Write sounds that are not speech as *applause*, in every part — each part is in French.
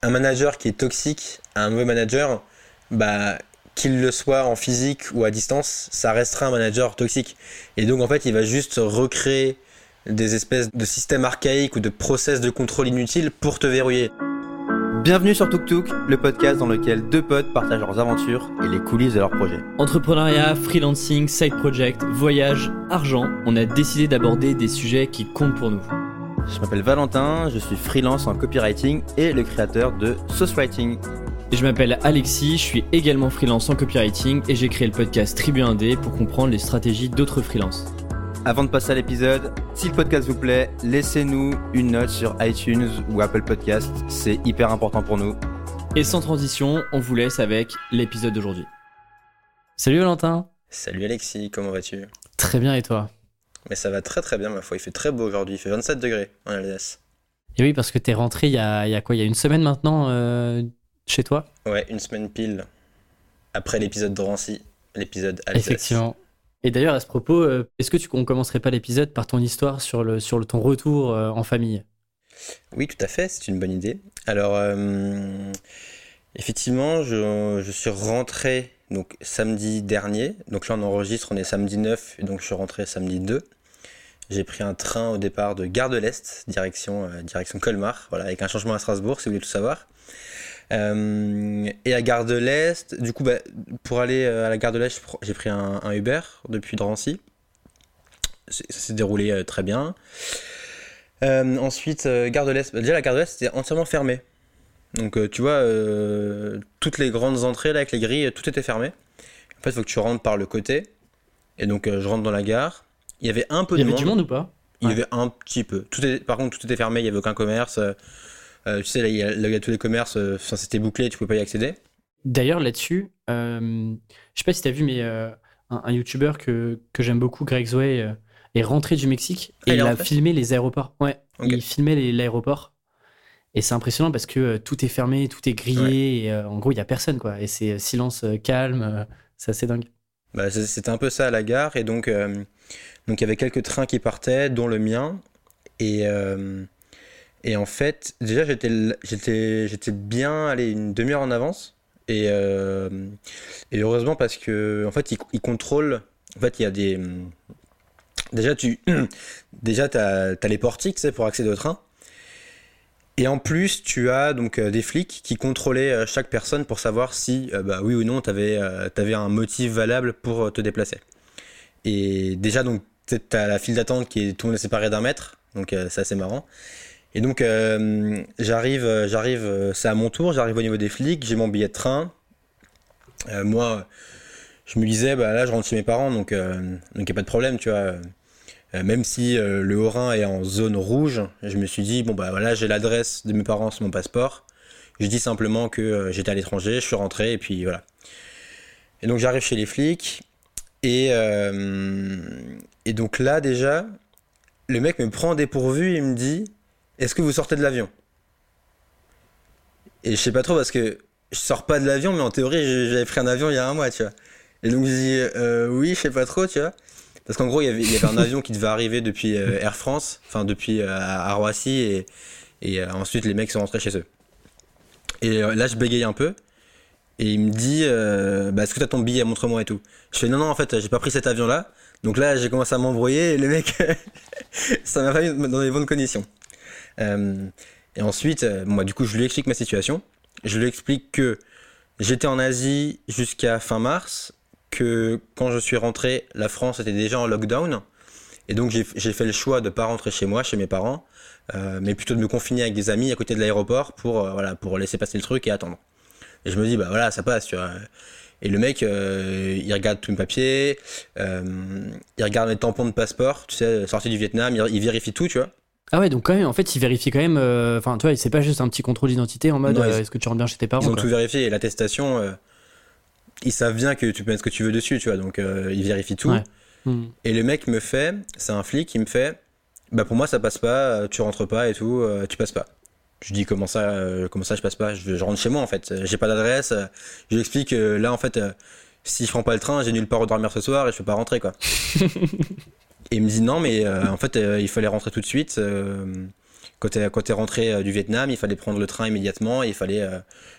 Un manager qui est toxique à un mauvais manager, bah, qu'il le soit en physique ou à distance, ça restera un manager toxique. Et donc en fait, il va juste recréer des espèces de systèmes archaïques ou de process de contrôle inutiles pour te verrouiller. Bienvenue sur Tuk Tuk, le podcast dans lequel deux potes partagent leurs aventures et les coulisses de leurs projets. Entrepreneuriat, freelancing, side project, voyage, argent, on a décidé d'aborder des sujets qui comptent pour nous. Je m'appelle Valentin, je suis freelance en copywriting et le créateur de Sauce Writing. Et je m'appelle Alexis, je suis également freelance en copywriting et j'ai créé le podcast Tribu 1D pour comprendre les stratégies d'autres freelances. Avant de passer à l'épisode, si le podcast vous plaît, laissez-nous une note sur iTunes ou Apple Podcast, c'est hyper important pour nous. Et sans transition, on vous laisse avec l'épisode d'aujourd'hui. Salut Valentin Salut Alexis, comment vas-tu? Très bien et toi? Mais ça va très très bien ma foi, il fait très beau aujourd'hui, il fait 27 degrés en Alsace. Et oui, parce que t'es rentré il y a, il y a quoi? Il y a une semaine maintenant euh, chez toi? Ouais, une semaine pile. Après l'épisode de Drancy, l'épisode Alsace. Effectivement. Et d'ailleurs, à ce propos, euh, est-ce que tu ne commencerais pas l'épisode par ton histoire sur, le, sur le, ton retour euh, en famille? Oui, tout à fait, c'est une bonne idée. Alors, euh, effectivement, je, je, suis rentré donc, samedi dernier. Donc là, on enregistre, on est samedi 9, et donc je suis rentré samedi 2. J'ai pris un train au départ de Gare de l'Est, direction, direction Colmar, voilà, avec un changement à Strasbourg, si vous voulez tout savoir. Euh, et à Gare de l'Est, du coup, bah, pour aller à la Gare de l'Est, j'ai pris un, Uber depuis Drancy. Ça s'est déroulé euh, très bien. Euh, ensuite, Gare de l'Est, bah, déjà la Gare de l'Est était entièrement fermée. Donc, tu vois, toutes les grandes entrées là, avec les grilles, tout était fermé. En fait, il faut que tu rentres par le côté. Et donc, je rentre dans la gare. Il y avait un peu il y de avait monde. du monde ou pas Il y avait un petit peu. Tout était, par contre, tout était fermé, il n'y avait aucun commerce. Euh, tu sais, là, il y, a, là, il y a tous les commerces, euh, c'était bouclé, tu pouvais pas y accéder. D'ailleurs, là-dessus, euh, je sais pas si tu as vu, mais un, un YouTuber que, que j'aime beaucoup, Greg Zoé, est rentré du Mexique et Ah, il il, est a filmé les aéroports. Ouais, il filmait l'aéroport. Et c'est impressionnant parce que euh, tout est fermé, tout est grillé, et euh, en gros, il y a personne, quoi. Et c'est euh, silence euh, calme, euh, c'est assez dingue. Bah, c'était un peu ça à la gare, et donc euh, donc il y avait quelques trains qui partaient, dont le mien, et euh, et en fait, déjà j'étais bien allé une demi-heure en avance, et euh, et heureusement parce que en fait ils, contrôlent, en fait il y a des déjà tu *clears throat* déjà t'as as les portiques, pour accéder au train. Et en plus, tu as donc euh, des flics qui contrôlaient chaque personne pour savoir si, bah, oui ou non, tu avais, un motif valable pour te déplacer. Et déjà, donc, tu as la file d'attente qui est tout le monde séparé d'un mètre, donc euh, c'est assez marrant. Et donc, euh, j'arrive, euh, j'arrive, c'est à mon tour, j'arrive au niveau des flics, j'ai mon billet de train. Moi, je me disais, bah là, je rentre chez mes parents, donc il n'y a pas de problème, tu vois. Même si le Haut-Rhin est en zone rouge, je me suis dit, bon bah voilà, j'ai l'adresse de mes parents sur mon passeport. Je dis simplement que j'étais à l'étranger, je suis rentré, et puis voilà. Et donc j'arrive chez les flics, et, et donc là déjà, le mec me prend dépourvu, il me dit, est-ce que vous sortez de l'avion? Et je sais pas trop parce que je sors pas de l'avion, mais en théorie j'avais pris un avion il y a un mois, tu vois. Et donc je dis, euh, oui, je sais pas trop, tu vois. Parce qu'en gros, il y, avait, un avion qui devait arriver depuis euh, Air France, enfin depuis euh, à Roissy, et, et euh, ensuite les mecs sont rentrés chez eux. Et là, je bégaye un peu, et il me dit bah, Est-ce que t'as ton billet Montre-moi et tout. Je fais Non, non, en fait, j'ai pas pris cet avion-là. Donc là, j'ai commencé à m'embrouiller, et le mec, *laughs* ça m'a pas mis dans les bonnes conditions. Euh, et ensuite, euh, moi, du coup, je lui explique ma situation. Je lui explique que j'étais en Asie jusqu'à fin mars, que quand je suis rentré, la France était déjà en lockdown. Et donc j'ai fait le choix de pas rentrer chez moi, chez mes parents, euh, mais plutôt de me confiner avec des amis à côté de l'aéroport pour, voilà, pour laisser passer le truc et attendre. Et je me dis, bah voilà, ça passe, tu vois. Et le mec, euh, il regarde tous mes papiers, euh, il regarde mes tampons de passeport, tu sais, sorti du Vietnam, il, il vérifie tout, tu vois. Ah ouais, donc quand même, en fait, il vérifie quand même. euh, Enfin, tu vois, c'est pas juste un petit contrôle d'identité en mode est-ce que tu rentres bien chez tes parents Ils ont quoi. tout vérifié et l'attestation, ils savent bien que tu peux mettre ce que tu veux dessus, tu vois, donc ils vérifient tout. Ouais. Hmm. Et le mec me fait, c'est un flic, il me fait, bah pour moi ça passe pas, tu rentres pas et tout, tu passes pas. Je dis comment ça, euh, comment ça je passe pas, je, je rentre chez moi en fait, Euh, j'ai pas d'adresse. euh, Je lui explique que là en fait, euh, si je prends pas le train, j'ai nulle part où dormir ce soir et je peux pas rentrer quoi. *laughs* et il me dit non mais euh, en fait euh, il fallait rentrer tout de suite. euh, quand tu es, rentré du Vietnam, il fallait prendre le train immédiatement et il fallait,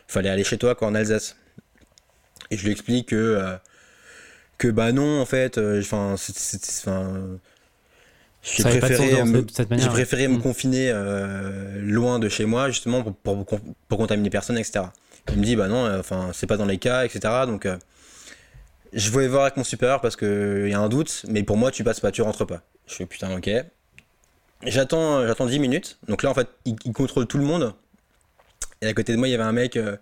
fallait aller chez toi, quoi, en Alsace. Et je lui explique que, que bah non, en fait, enfin, j'ai préféré, me, j'ai préféré me confiner loin de chez moi, justement, pour, pour, pour contaminer personne, etc. Il me dit, bah non, enfin, c'est pas dans les cas, etc. Donc, je voulais voir avec mon supérieur parce qu'il y a un doute, mais pour moi, tu passes pas, tu rentres pas. Je fais putain, ok. J'attends, j'attends 10 minutes. Donc là, en fait, il, contrôle tout le monde. Et à côté de moi, il y avait un mec. Euh,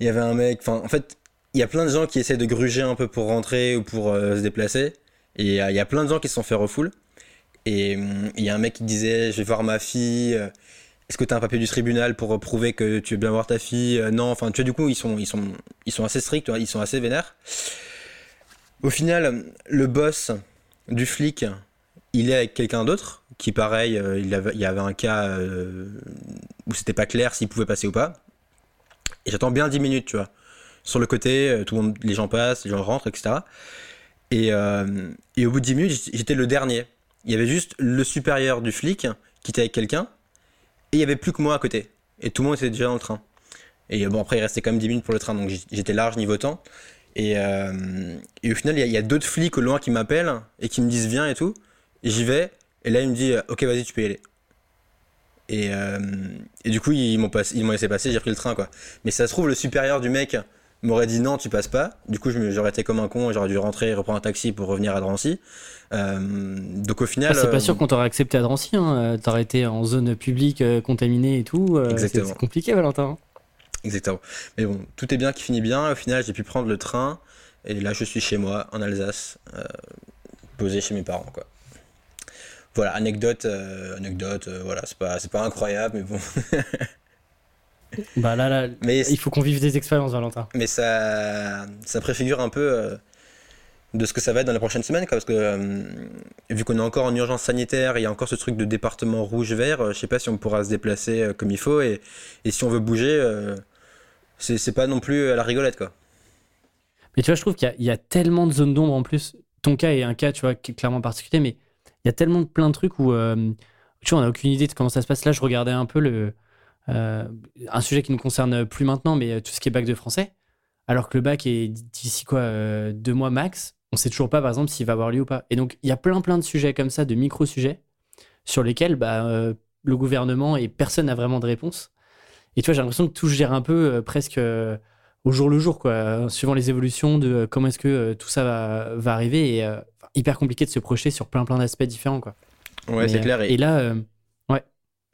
il y avait un mec. Enfin, en fait, il y a plein de gens qui essaient de gruger un peu pour rentrer ou pour euh, se déplacer. Et euh, il y a plein de gens qui se sont fait refoule. Et hum, il y a un mec qui disait Je vais voir ma fille. Est-ce que tu as un papier du tribunal pour prouver que tu veux bien voir ta fille Non, enfin, tu vois, du coup, ils sont, ils sont, ils sont assez stricts, ils sont assez vénères. Au final, le boss du flic, il est avec quelqu'un d'autre, qui pareil, euh, il, y avait un cas euh, où c'était pas clair s'il pouvait passer ou pas. Et j'attends bien 10 minutes, tu vois. Sur le côté, euh, tout le monde, les gens passent, les gens rentrent, etc. Et, et au bout de 10 minutes, j'étais le dernier. Il y avait juste le supérieur du flic qui était avec quelqu'un, et il y avait plus que moi à côté. Et tout le monde était déjà dans le train. Et bon, après, il restait quand même 10 minutes pour le train, donc j'étais large niveau temps. Et, et au final, il y a, d'autres flics au loin qui m'appellent et qui me disent viens et tout. J'y vais, et là, il me dit, ok, vas-y, tu peux aller. Et, euh, et du coup, ils m'ont laissé passer, j'ai pris le train, quoi. Mais ça se trouve, le supérieur du mec m'aurait dit non, tu passes pas. Du coup, j'aurais été comme un con, j'aurais dû rentrer et reprendre un taxi pour revenir à Drancy. Euh, donc au final. Ah, c'est pas sûr euh, qu'on t'aurait accepté à Drancy, hein. t'aurais été en zone publique, contaminée et tout. C'est compliqué, Valentin. Exactement. Mais bon, tout est bien qui finit bien. Au final, j'ai pu prendre le train. Et là, je suis chez moi, en Alsace, posé chez mes parents, quoi voilà, anecdote, euh, anecdote, euh, voilà, c'est pas, c'est pas incroyable, mais bon. *laughs* bah là, là, mais il faut qu'on vive des expériences, Valentin. Mais ça, ça préfigure un peu euh, de ce que ça va être dans les prochaines semaines, parce que vu qu'on est encore en urgence sanitaire, il y a encore ce truc de département rouge-vert, je sais pas si on pourra se déplacer comme il faut, et, et si on veut bouger, c'est, pas non plus à la rigolette, quoi. Mais tu vois, je trouve qu'il y a, y a tellement de zones d'ombre en plus. Ton cas est un cas, tu vois, clairement particulier, mais il y a tellement de plein de trucs où euh, tu vois, on n'a aucune idée de comment ça se passe. Là, je regardais un peu le, euh, un sujet qui nous concerne plus maintenant, mais euh, tout ce qui est bac de français. Alors que le bac est d'ici quoi, deux mois max, on sait toujours pas, par exemple, s'il va avoir lieu ou pas. Et donc, il y a plein, plein de sujets comme ça, de micro-sujets, sur lesquels bah, le gouvernement et personne n'a vraiment de réponse. Et tu vois, j'ai l'impression que tout se gère un peu presque au jour le jour, quoi, suivant les évolutions de comment est-ce que tout ça va, va arriver. Et hyper compliqué de se projeter sur plein plein d'aspects différents quoi. Ouais, c'est clair. Euh, et, là, euh.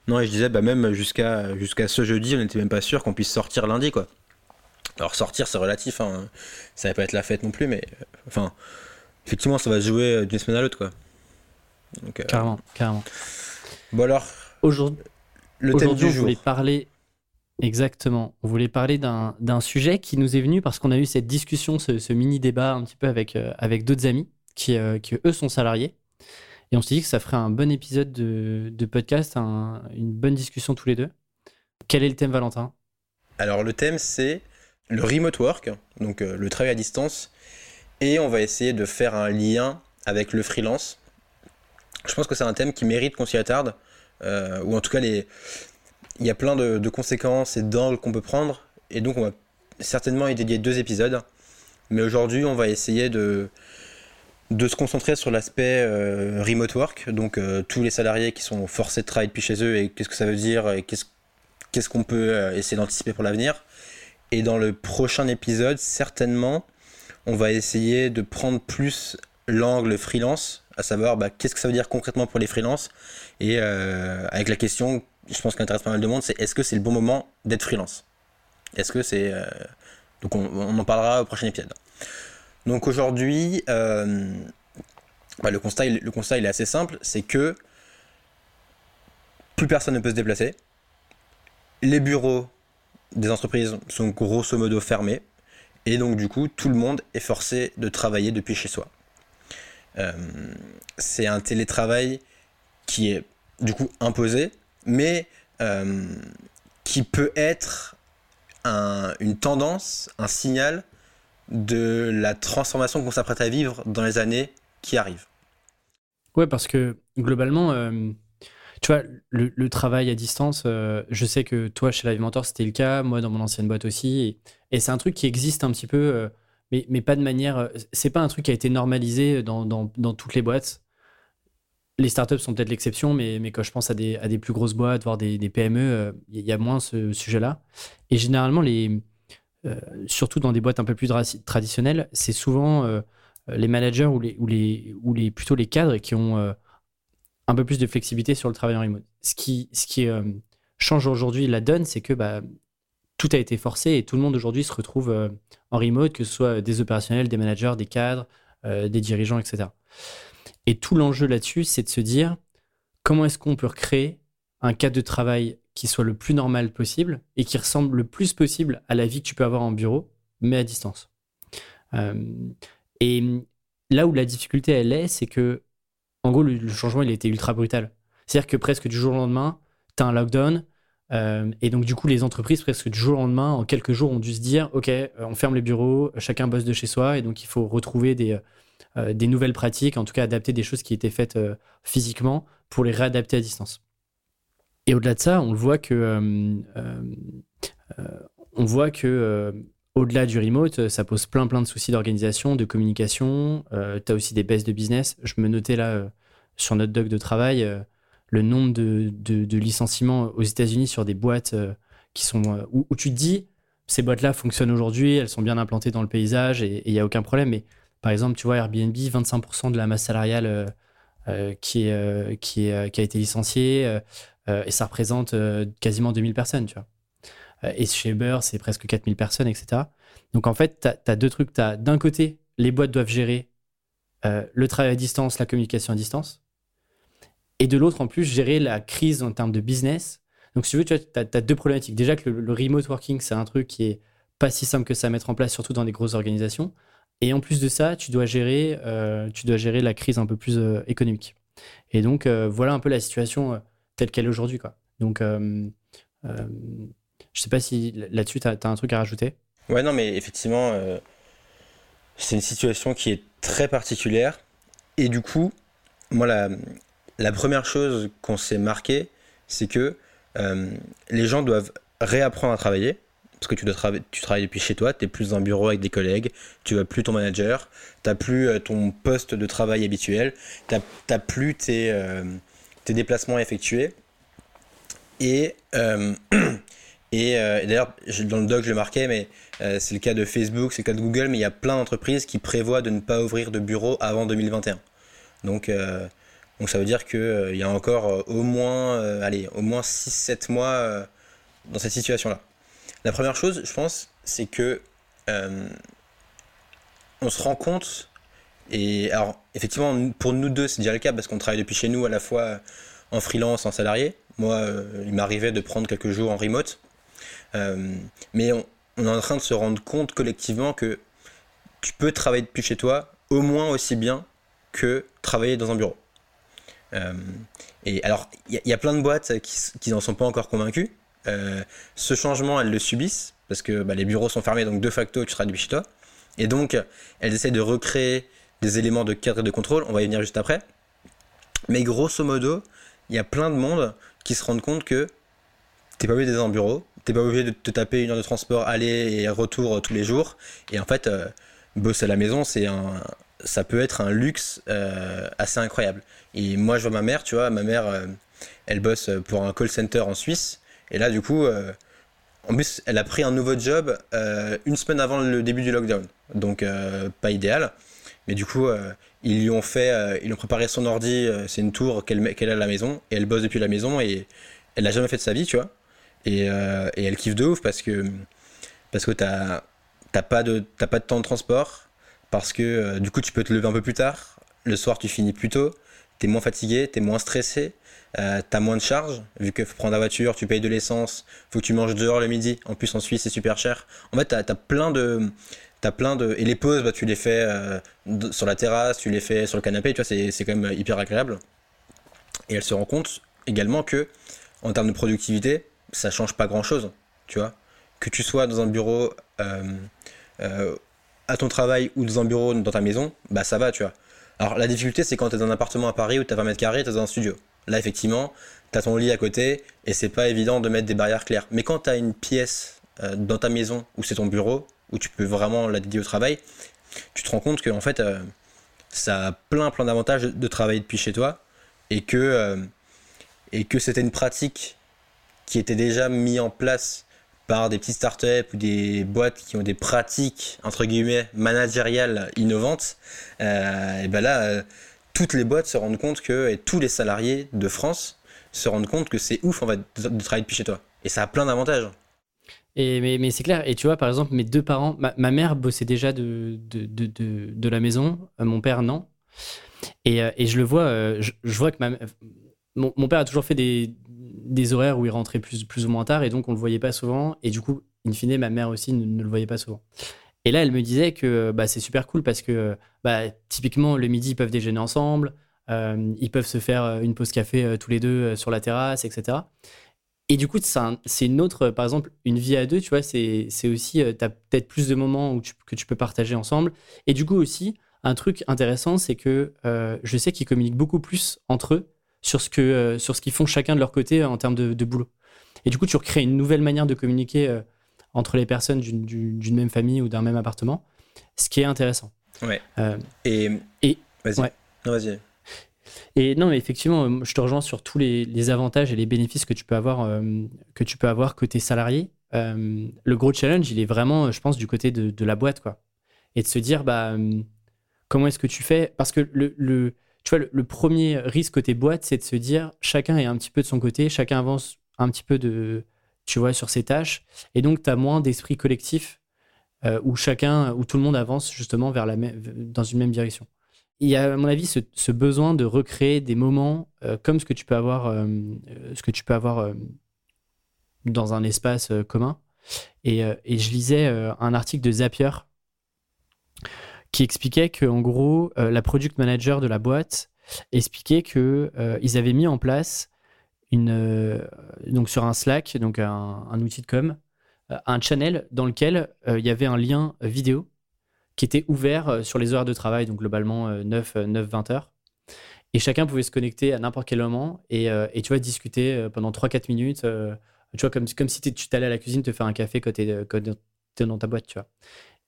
Non, et je disais, bah même jusqu'à jusqu'à ce jeudi, on n'était même pas sûr qu'on puisse sortir lundi quoi. Alors sortir, c'est relatif, hein. ça va pas être la fête non plus, mais euh, enfin, effectivement, ça va se jouer d'une semaine à l'autre quoi. Donc, carrément, carrément. Bon alors. Aujourd'hui, le thème du jour. On voulait parler Exactement. On voulait parler d'un sujet qui nous est venu parce qu'on a eu cette discussion, ce, ce mini débat un petit peu avec, avec d'autres amis euh, qui, eux sont salariés. Et on s'est dit que ça ferait un bon épisode de, podcast, une bonne discussion tous les deux. Quel est le thème, Valentin? Alors, le thème, c'est le remote work, donc euh, le travail à distance. Et on va essayer de faire un lien avec le freelance. Je pense que c'est un thème qui mérite qu'on s'y attarde. Euh, ou en tout cas, il y a plein de conséquences et d'angles qu'on peut prendre. Et donc, on va certainement y dédier deux épisodes. Mais aujourd'hui, on va essayer de, de se concentrer sur l'aspect euh, remote work, donc euh, tous les salariés qui sont forcés de travailler depuis chez eux et qu'est-ce que ça veut dire et qu'est-ce qu'on peut euh, essayer d'anticiper pour l'avenir. Et dans le prochain épisode, certainement, on va essayer de prendre plus l'angle freelance, à savoir bah, qu'est-ce que ça veut dire concrètement pour les freelances. Et avec la question, je pense qu'intéresse pas mal de monde, c'est est-ce que c'est le bon moment d'être freelance? Est-ce que c'est... Donc on, on en parlera au prochain épisode. Donc aujourd'hui, euh, bah, le, constat, est assez simple, c'est que plus personne ne peut se déplacer. Les bureaux des entreprises sont grosso modo fermés. Et donc du coup, tout le monde est forcé de travailler depuis chez soi. Euh, c'est un télétravail qui est du coup imposé, mais euh, qui peut être une tendance, un signal de la transformation qu'on s'apprête à vivre dans les années qui arrivent. Ouais, parce que globalement, euh, tu vois, le, travail à distance, je sais que toi, chez Live Mentor, c'était le cas, moi, dans mon ancienne boîte aussi. Et, c'est un truc qui existe un petit peu, mais, mais pas de manière. C'est pas un truc qui a été normalisé dans, dans, toutes les boîtes les startups sont peut-être l'exception, mais, mais quand je pense à des, à des plus grosses boîtes, voire des, des PME, il y a moins ce sujet-là. Et généralement, les, euh, surtout dans des boîtes un peu plus traditionnelles, c'est souvent euh, les managers ou, les, plutôt les cadres qui ont euh, un peu plus de flexibilité sur le travail en remote. Ce qui, change aujourd'hui la donne, c'est que bah, tout a été forcé et tout le monde aujourd'hui se retrouve en remote, que ce soit des opérationnels, des managers, des cadres, des dirigeants, etc. Et tout l'enjeu là-dessus, c'est de se dire comment est-ce qu'on peut recréer un cadre de travail qui soit le plus normal possible et qui ressemble le plus possible à la vie que tu peux avoir en bureau, mais à distance. Euh, et là où la difficulté, elle est, c'est que, en gros, le, changement, il était ultra brutal. C'est-à-dire que presque du jour au lendemain, tu as un lockdown. Euh, et donc, du coup, les entreprises, presque du jour au lendemain, en quelques jours, ont dû se dire OK, euh, on ferme les bureaux, chacun bosse de chez soi. Et donc, il faut retrouver des nouvelles pratiques, en tout cas, adapter des choses qui étaient faites physiquement pour les réadapter à distance. Et au-delà de ça, on voit que, euh, euh, euh, on voit que au-delà du remote, ça pose plein plein de soucis d'organisation, de communication. tu as aussi des baisses de business. Je me notais là sur notre doc de travail le nombre de, licenciements aux États-Unis sur des boîtes qui sont où, tu te dis ces boîtes-là fonctionnent aujourd'hui, elles sont bien implantées dans le paysage et il n'y a aucun problème. Mais par exemple, tu vois, Airbnb, 25% de la masse salariale qui a été licenciée. Euh, et ça représente euh, quasiment 2000 personnes, tu vois. Euh, et chez Uber, c'est presque 4000 personnes, etc. Donc en fait, tu as, deux trucs. D'un côté, les boîtes doivent gérer le travail à distance, la communication à distance. Et de l'autre, en plus, gérer la crise en termes de business. Donc si tu veux, tu as, deux problématiques. Déjà que le, remote working, c'est un truc qui est pas si simple que ça à mettre en place, surtout dans des grosses organisations. Et en plus de ça, tu dois gérer, tu dois gérer la crise un peu plus économique. Et donc, voilà un peu la situation telle qu'elle est aujourd'hui. Quoi. Donc, euh, euh, je sais pas si là-dessus, tu as, un truc à rajouter. Ouais, non, mais effectivement, euh, c'est une situation qui est très particulière. Et du coup, moi, la, première chose qu'on s'est marqué, c'est que les gens doivent réapprendre à travailler. Parce que tu, dois tu travailles depuis chez toi, tu es plus dans un bureau avec des collègues, tu vas plus ton manager, tu n'as plus ton poste de travail habituel, tu n'as plus tes, déplacements effectués. Et, euh, *clears throat* et, euh, d'ailleurs, dans le doc, je le marquais, mais euh, c'est le cas de Facebook, c'est le cas de Google, mais il y a plein d'entreprises qui prévoient de ne pas ouvrir de bureau avant 2021. Donc, donc ça veut dire qu'il y a encore au moins, allez, au moins 6-7 mois dans cette situation-là. La première chose, je pense, c'est que on se rend compte et alors, effectivement, pour nous deux, c'est déjà le cas parce qu'on travaille depuis chez nous à la fois en freelance, en salarié. Moi, euh, il m'arrivait de prendre quelques jours en remote. Euh, mais on, est en train de se rendre compte collectivement que tu peux travailler depuis chez toi au moins aussi bien que travailler dans un bureau. Euh, et alors, il y, a plein de boîtes qui n'en sont pas encore convaincues. ce changement, elles le subissent parce que bah, les bureaux sont fermés, donc de facto, tu travailles depuis chez toi. Et donc, elles essaient de recréer des éléments de cadre et de contrôle, on va y venir juste après. Mais grosso modo, il y a plein de monde qui se rendent compte que t'es pas obligé d'être en bureau, t'es pas obligé de te taper une heure de transport aller et retour euh, tous les jours. Et en fait, euh, bosser à la maison, c'est un, ça peut être un luxe euh, assez incroyable. Et moi, je vois ma mère, tu vois, ma mère, elle bosse pour un call center en Suisse. Et là, du coup, en plus, elle a pris un nouveau job une semaine avant le début du lockdown. Donc, pas idéal. Mais du coup, euh, ils lui ont fait, euh, ils ont préparé son ordi, euh, c'est une tour qu'elle a à la maison, et elle bosse depuis la maison, et elle l'a jamais fait de sa vie, tu vois. Et, elle kiffe de ouf parce que, parce que t'as pas, de, temps de transport, parce que du coup, tu peux te lever un peu plus tard, le soir, tu finis plus tôt, t'es moins fatigué, t'es moins stressé, t'as moins de charges, vu que faut prendre la voiture, tu payes de l'essence, faut que tu manges dehors le midi, en plus en Suisse c'est super cher. En fait, t'as as plein de T'as plein de. Et les pauses, bah, tu les fais euh, sur la terrasse, tu les fais sur le canapé, tu vois, c'est quand même hyper agréable. Et elle se rend compte également que, en termes de productivité, ça change pas grand chose, tu vois. Que tu sois dans un bureau euh, euh, à ton travail ou dans un bureau dans ta maison, bah ça va, tu vois. Alors la difficulté, c'est quand tu es dans un appartement à Paris où tu as 20 mètres carrés, tu es dans un studio. là effectivement, tu as ton lit à côté et c'est pas évident de mettre des barrières claires. Mais quand tu as une pièce dans ta maison où c'est ton bureau, où tu peux vraiment la dédier au travail, tu te rends compte que en fait, euh, ça a plein plein d'avantages de travailler depuis chez toi et que, euh, et que c'était une pratique qui était déjà mise en place par des petites startups ou des boîtes qui ont des pratiques entre guillemets managériales innovantes, et ben là, toutes les boîtes se rendent compte que et tous les salariés de France se rendent compte que c'est ouf en de travailler depuis chez toi. Et ça a plein d'avantages. Et, mais, c'est clair. Et tu vois, par exemple, mes deux parents, ma, mère bossait déjà de, la maison, euh, mon père non. Et, euh, je le vois, euh, je, vois que mon, père a toujours fait des, horaires où il rentrait plus, plus ou moins tard et donc on le voyait pas souvent. Et du coup, in fine, ma mère aussi ne, le voyait pas souvent. Et là, elle me disait que bah, c'est super cool parce que bah, typiquement, le midi, ils peuvent déjeuner ensemble, ils peuvent se faire une pause café tous les deux sur la terrasse, etc. Et du coup, c'est une autre, par exemple, une vie à deux, tu vois, c'est aussi, euh, tu as peut-être plus de moments où que tu peux partager ensemble. Et du coup aussi, un truc intéressant, c'est que euh, je sais qu'ils communiquent beaucoup plus entre eux sur ce que euh, sur ce qu'ils font chacun de leur côté en termes de, boulot. Et du coup, tu recrées une nouvelle manière de communiquer entre les personnes d'une même famille ou d'un même appartement, ce qui est intéressant. Ouais. et, et vas-y. Ouais. vas-y. Et non, mais effectivement, euh, je te rejoins sur tous les, avantages et les bénéfices que tu peux avoir, euh, que tu peux avoir côté salarié. Euh, le gros challenge, il est vraiment, je pense, du côté de, la boîte, quoi. Et de se dire, bah, comment est-ce que tu fais? Parce que le, tu vois, le, premier risque côté boîte, c'est de se dire, chacun est un petit peu de son côté, chacun avance un petit peu de, tu vois, sur ses tâches, et donc tu as moins d'esprit collectif où chacun, où tout le monde avance justement vers la dans une même direction il y a, à mon avis, ce, besoin de recréer des moments euh, comme ce que tu peux avoir, euh, euh, dans un espace commun. Et, je lisais un article de Zapier qui expliquait que, en gros, la product manager de la boîte expliquait que ils avaient mis en place une, donc sur un Slack, donc un outil de com, un channel dans lequel il y avait un lien vidéo qui était ouvert euh, sur les heures de travail, donc globalement 9, 9 20 heures. Et chacun pouvait se connecter à n'importe quel moment et, euh, tu vois, discuter euh, pendant 3-4 minutes. tu vois, comme, comme si tu allais à la cuisine te faire un café quand tu es, dans ta boîte, tu vois.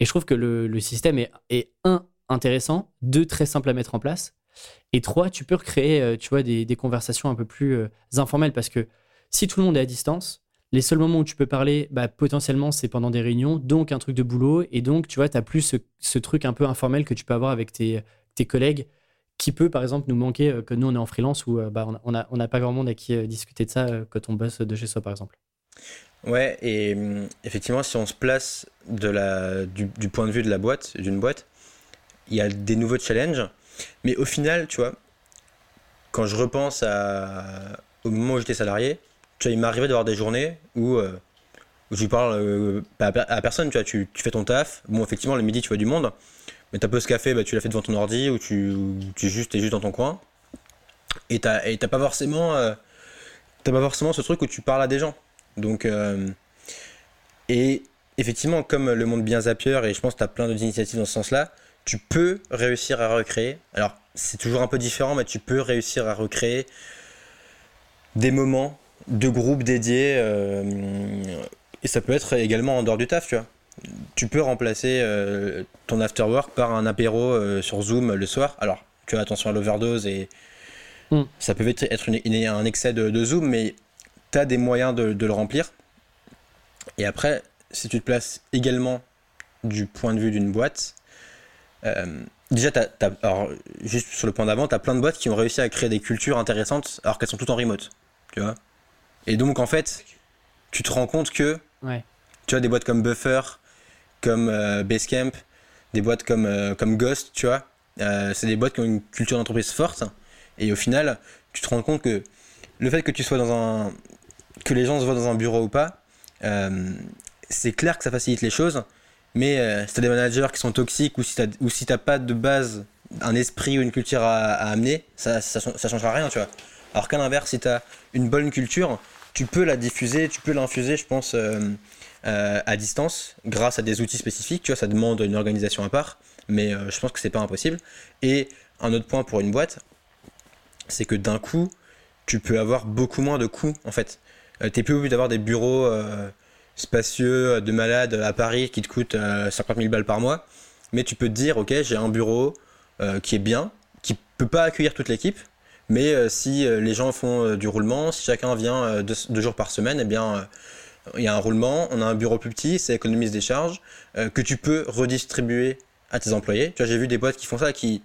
Et je trouve que le, système est, est, un, intéressant, deux, très simple à mettre en place, et trois, tu peux recréer, tu vois, des conversations un peu plus informelles parce que si tout le monde est à distance, les seuls moments où tu peux parler, bah, potentiellement, c'est pendant des réunions, donc un truc de boulot. Et donc, tu vois, tu n'as plus ce, truc un peu informel que tu peux avoir avec tes, collègues qui peut, par exemple, nous manquer euh, que nous, on est en freelance ou euh, bah, on n'a pas grand monde à qui euh, discuter de ça quand on bosse de chez soi, par exemple. Ouais, et hum, effectivement, si on se place du, point de vue de la boîte, d'une boîte, il y a des nouveaux challenges. Mais au final, tu vois, quand je repense au moment où j'étais salarié, tu vois, il m'arrivait d'avoir des journées où, euh, où je parle euh, à, personne, tu vois, tu, tu, fais ton taf. Bon, effectivement, le midi, tu vois du monde, mais ta pause café, bah, tu l'as fait devant ton ordi ou tu, tu juste, es juste dans ton coin. Et t'as pas forcément euh, pas forcément ce truc où tu parles à des gens. Donc, et effectivement, comme le monde bien Zapier, et je pense que tu as plein d'autres initiatives dans ce sens-là, tu peux réussir à recréer. Alors, c'est toujours un peu différent, mais tu peux réussir à recréer des moments de groupes dédiés. Euh, et ça peut être également en dehors du taf, tu vois. Tu peux remplacer euh, ton after work par un apéro euh, sur Zoom le soir. Alors, tu as attention à l'overdose et hmm. ça peut être, être un excès de, Zoom, mais tu as des moyens de, le remplir. Et après, si tu te places également du point de vue d'une boîte, déjà, alors, juste sur le point d'avant, tu as plein de boîtes qui ont réussi à créer des cultures intéressantes alors qu'elles sont toutes en remote. Tu vois et donc, en fait, tu te rends compte que tu as des boîtes comme Buffer, comme euh, Basecamp, des boîtes comme, euh, comme Ghost, tu vois. Euh, c'est des boîtes qui ont une culture d'entreprise forte. Et au final, tu te rends compte que le fait que tu sois dans un. que les gens se voient dans un bureau ou pas, c'est clair que ça facilite les choses. Mais si tu as des managers qui sont toxiques ou si tu ou si pas de base un esprit ou une culture à, amener, ça, ça, ça, changera rien, tu vois. Alors qu'à l'inverse, si tu as une bonne culture, tu peux la diffuser, tu peux l'infuser, je pense, euh, euh, à distance, grâce à des outils spécifiques. Tu vois, ça demande une organisation à part, mais euh, je pense que c'est pas impossible. Et un autre point pour une boîte, c'est que d'un coup, tu peux avoir beaucoup moins de coûts en fait. Euh, T'es plus obligé d'avoir des bureaux spacieux de malades à Paris qui te coûtent 50 000 balles par mois, mais tu peux te dire ok j'ai un bureau qui est bien, qui peut pas accueillir toute l'équipe, mais si les gens font du roulement, si chacun vient deux, jours par semaine, eh bien il y a un roulement, on a un bureau plus petit, ça économise des charges que tu peux redistribuer à tes employés. Tu j'ai vu des boîtes qui font ça, qui,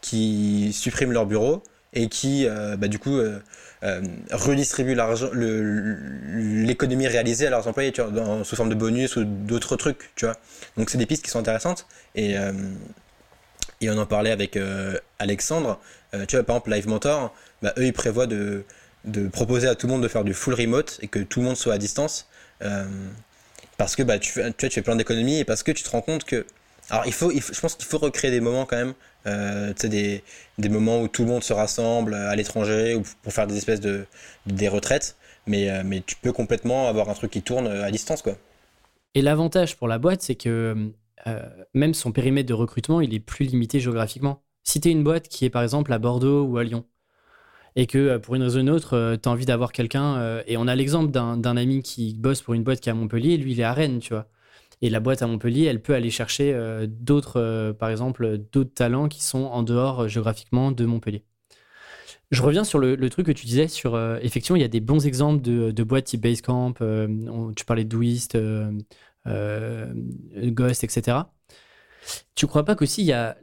qui suppriment leur bureau et qui, euh, bah, du coup, euh, euh, redistribuent l'économie réalisée à leurs employés, tu vois, sous forme de bonus ou d'autres trucs, tu vois. Donc, c'est des pistes qui sont intéressantes et, et on en parlait avec Alexandre. tu vois, par exemple, Live Mentor, bah, eux, ils prévoient de, proposer à tout le monde de faire du full remote et que tout le monde soit à distance. parce que bah, tu, vois, tu fais plein d'économies et parce que tu te rends compte que alors, il faut, je pense qu'il faut recréer des moments quand même, euh, des, des, moments où tout le monde se rassemble à l'étranger ou pour faire des espèces de des retraites, mais, euh, mais tu peux complètement avoir un truc qui tourne à distance, quoi. Et l'avantage pour la boîte, c'est que euh, même son périmètre de recrutement, il est plus limité géographiquement. Si tu es une boîte qui est par exemple à Bordeaux ou à Lyon, et que pour une raison ou une autre, tu as envie d'avoir quelqu'un, et on a l'exemple d'un ami qui bosse pour une boîte qui est à Montpellier, lui il est à Rennes, tu vois. Et la boîte à Montpellier, elle peut aller chercher euh, d'autres, euh, par exemple, d'autres talents qui sont en dehors euh, géographiquement de Montpellier. Je reviens sur le, truc que tu disais sur effectivement il y a des bons exemples de, boîtes type Basecamp, tu parlais de Doist, Ghost, etc. Tu crois pas qu'aussi il y a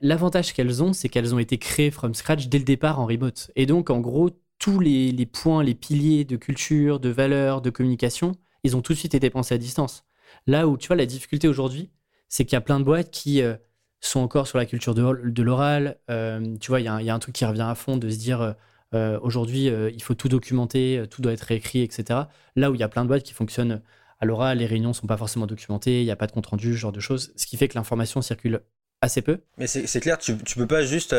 l'avantage qu'elles ont, c'est qu'elles ont été créées from scratch dès le départ en remote. Et donc en gros tous les, points, les piliers de culture, de valeur, de communication, ils ont tout de suite été pensés à distance. Là où, tu vois, la difficulté aujourd'hui, c'est qu'il y a plein de boîtes qui euh, sont encore sur la culture de, l'oral. Euh, tu vois, il y, a un truc qui revient à fond de se dire euh, aujourd'hui, il faut tout documenter, tout doit être écrit, etc. Là où il y a plein de boîtes qui fonctionnent à les réunions ne sont pas forcément documentées, il n'y a pas de compte rendu, ce genre de choses, ce qui fait que l'information circule assez peu. Mais c'est clair, tu, ne peux pas juste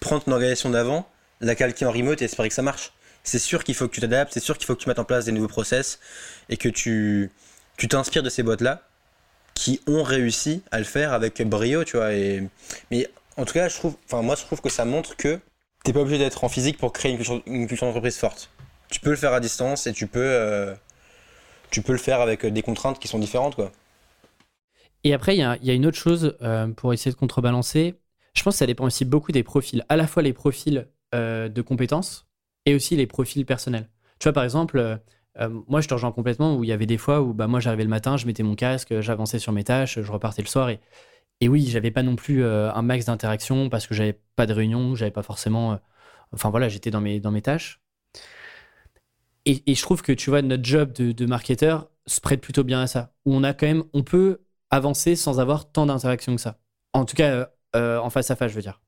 prendre ton organisation d'avant, la calquer en remote et espérer que ça marche. C'est sûr qu'il faut que tu t'adaptes, c'est sûr qu'il faut que tu mettes en place des nouveaux process et que tu, tu t'inspires de ces boîtes-là qui ont réussi à le faire avec brio, tu vois. Mais en tout cas, je trouve, enfin, moi, je trouve que ça montre que t'es pas obligé d'être en physique pour créer une culture, d'entreprise forte. Tu peux le faire à distance et tu peux, euh, tu peux le faire avec des contraintes qui sont différentes, quoi. Et après, il y, a, une autre chose euh, pour essayer de contrebalancer. Je pense que ça dépend aussi beaucoup des profils. À la fois les profils euh, de compétences et aussi les profils personnels. Tu vois, par exemple, euh, moi, je te rejoins complètement où il y avait des fois où bah, moi, j'arrivais le matin, je mettais mon casque, j'avançais sur mes tâches, je repartais le soir. Et, et oui, j'avais pas non plus euh, un max d'interaction parce que j'avais pas de réunion, j'avais pas forcément. Euh, enfin voilà, j'étais dans mes, dans mes tâches. Et, je trouve que tu vois, notre job de, marketeur se prête plutôt bien à ça. Où on a quand même, on peut avancer sans avoir tant d'interaction que ça. En tout cas, en face à face, je veux dire.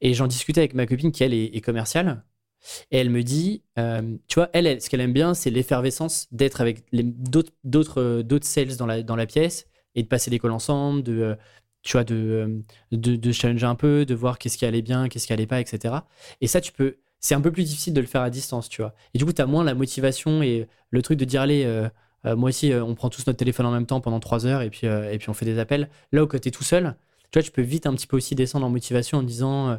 et j'en discutais avec ma copine qui, elle, est, commerciale. Et elle me dit, euh, tu vois, elle, ce qu'elle aime bien, c'est l'effervescence d'être avec d'autres euh, sales dans la, pièce et de passer calls ensemble, de, euh, tu vois, de, challenger un peu, de voir qu'est-ce qui allait bien, qu'est-ce qui allait pas, etc. Et ça, tu peux, c'est un peu plus difficile de le faire à distance, tu vois. Et du coup, tu as moins la motivation et le truc de dire, allez, moi aussi, on prend tous notre téléphone en même temps pendant trois heures et puis, on fait des appels. Là où tu tout seul, tu vois, tu peux vite un petit peu aussi descendre en motivation en disant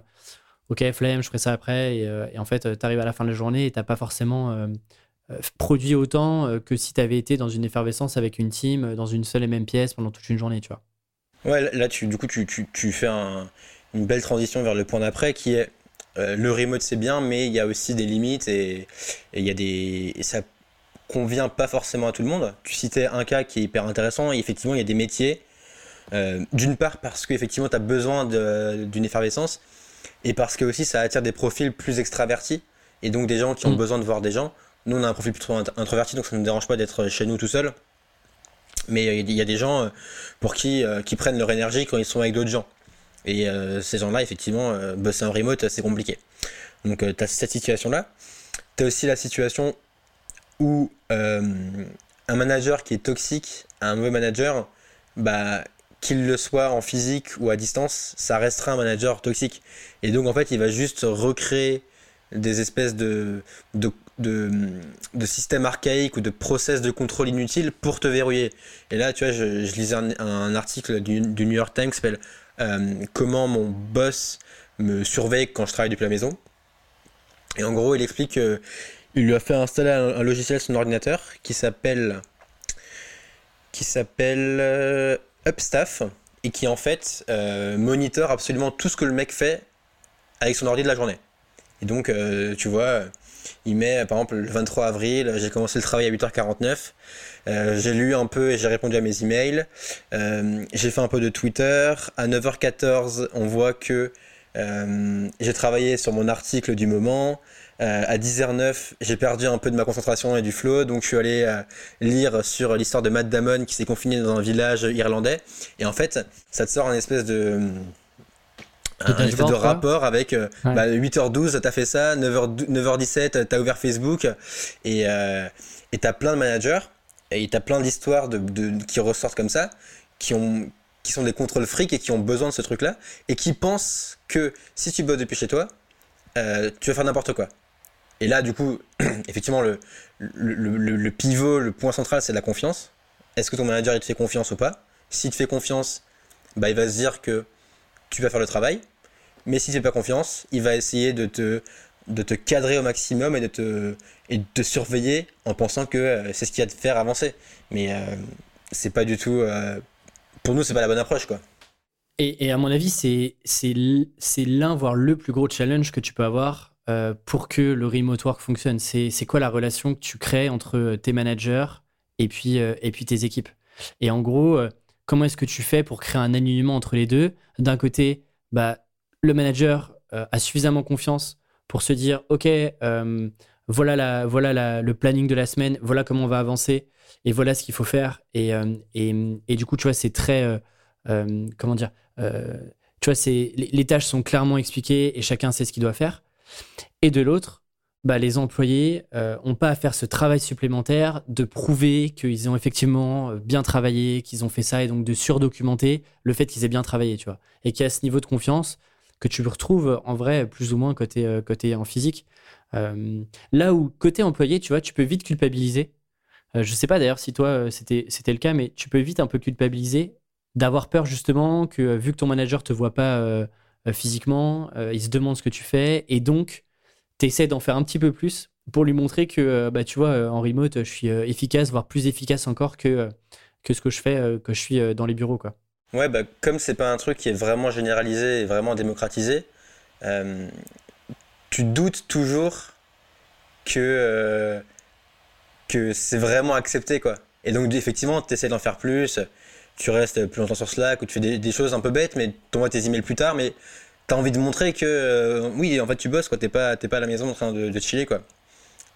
ok, flemme, je ferai ça après. Et, euh, en fait, tu arrives à la fin de la journée et tu pas forcément euh, euh, produit autant que si tu avais été dans une effervescence avec une team, dans une seule et même pièce pendant toute une journée, tu vois. Ouais, là, tu, du coup, tu, tu, tu fais une belle transition vers le point d'après qui est le remote, c'est bien, mais il y a aussi des limites et, il y a des. Et ça convient pas forcément à tout le monde. Tu citais un cas qui est hyper intéressant, et effectivement, il y a des métiers. D'une part, parce qu'effectivement, tu as besoin d'une effervescence, et parce que aussi ça attire des profils plus extravertis et donc des gens qui ont mm. besoin de voir des gens. Nous on a un profil plutôt introverti donc ça ne nous dérange pas d'être chez nous tout seul. Mais il y a des gens euh, pour qui, euh, qui prennent leur énergie quand ils sont avec d'autres gens. Et euh, ces gens-là, effectivement, bosser en remote, c'est compliqué. Donc tu as cette situation-là. Tu as aussi la situation où un manager qui est toxique un mauvais manager, bah, qu'il le soit en physique ou à distance, ça restera un manager toxique. Et donc en fait, il va juste recréer des espèces de, de, de, systèmes archaïques ou de process de contrôle inutiles pour te verrouiller. Et là, tu vois, je, lisais un, article du, New York Times qui s'appelle euh, Comment mon boss me surveille quand je travaille depuis la maison. Et en gros, il explique qu'il lui a fait installer un, logiciel sur son ordinateur qui s'appelle s'appelle Upstaff et qui en fait euh, absolument tout ce que le mec fait avec son ordi de la journée. Et donc, euh, tu vois, il met, par exemple, le 23 avril, j'ai commencé le travail à 8h49, euh, j'ai lu un peu et j'ai répondu à mes emails, j'ai fait un peu de Twitter, à 9h14, on voit que j'ai travaillé sur mon article du moment, euh, à 10h09, j'ai perdu un peu de ma concentration et du flow, donc je suis allé euh, lire sur l'histoire de Matt Damon qui s'est confiné dans un village irlandais. Et en fait, ça te sort un espèce de un espèce de rapport avec 8h12 euh, t'as fait ça 9h, 9h17 t'as ouvert Facebook et et t'as plein de managers et t'as plein d'histoires de, de, qui ressortent comme ça qui ont qui sont des contrôles frics et qui ont besoin de ce truc là et qui pensent que si tu bosses depuis chez toi tu vas faire n'importe quoi. Et là, du coup, *clears throat* effectivement, le, le, pivot, le point central, c'est la confiance. Est-ce que ton manager, il te fait confiance ou pas? S'il te fait confiance, bah, il va se dire que tu vas faire le travail. Mais s'il ne fait pas confiance, il va essayer de te, de te cadrer au maximum et de te, et de surveiller en pensant que euh, c'est ce qui va te faire avancer. Mais euh, c'est pas du tout. Euh, pour nous, c'est pas la bonne approche, quoi. Et, à mon avis, c'est l'un, voire le plus gros challenge que tu peux avoir euh, pour que le remote work fonctionne C'est quoi la relation que tu crées entre tes managers et puis, et puis tes équipes? Et en gros, comment est-ce que tu fais pour créer un alignement entre les deux? D'un côté, bah, le manager a suffisamment confiance pour se dire, OK, voilà, la, voilà le planning de la semaine, voilà comment on va avancer et voilà ce qu'il faut faire. Et, et, du coup, tu vois, c'est très... comment dire Tu vois, les, les tâches sont clairement expliquées et chacun sait ce qu'il doit faire. Et de l'autre, bah, les employés n'ont euh, pas à faire ce travail supplémentaire de prouver qu'ils ont effectivement euh, bien travaillé, qu'ils ont fait ça, et donc de surdocumenter le fait qu'ils aient bien travaillé, tu vois. Et qu'il y a ce niveau de confiance que tu retrouves en vrai plus ou moins côté, euh, côté en physique. là où côté employé, tu vois, tu peux vite culpabiliser. je sais pas d'ailleurs si toi c'était le cas, mais tu peux vite un peu culpabiliser d'avoir peur justement que vu que ton manager te voit pas euh, physiquement, euh, il se demande ce que tu fais, et donc tu essaies d'en faire un petit peu plus pour lui montrer que, euh, bah, tu vois, en remote, je suis efficace, voire plus efficace encore que, ce que je fais, que je suis dans les bureaux. Quoi. Ouais, bah, comme c'est pas un truc qui est vraiment généralisé et vraiment démocratisé, tu doutes toujours que, que c'est vraiment accepté, quoi. Et donc, effectivement, tu essaies d'en faire plus, tu restes plus longtemps sur Slack ou tu fais des, choses un peu bêtes, mais tu envoies tes emails plus tard, mais tu as envie de montrer que euh, oui, en fait, tu bosses, quoi. T'es pas, pas à la maison en train de, chiller, quoi.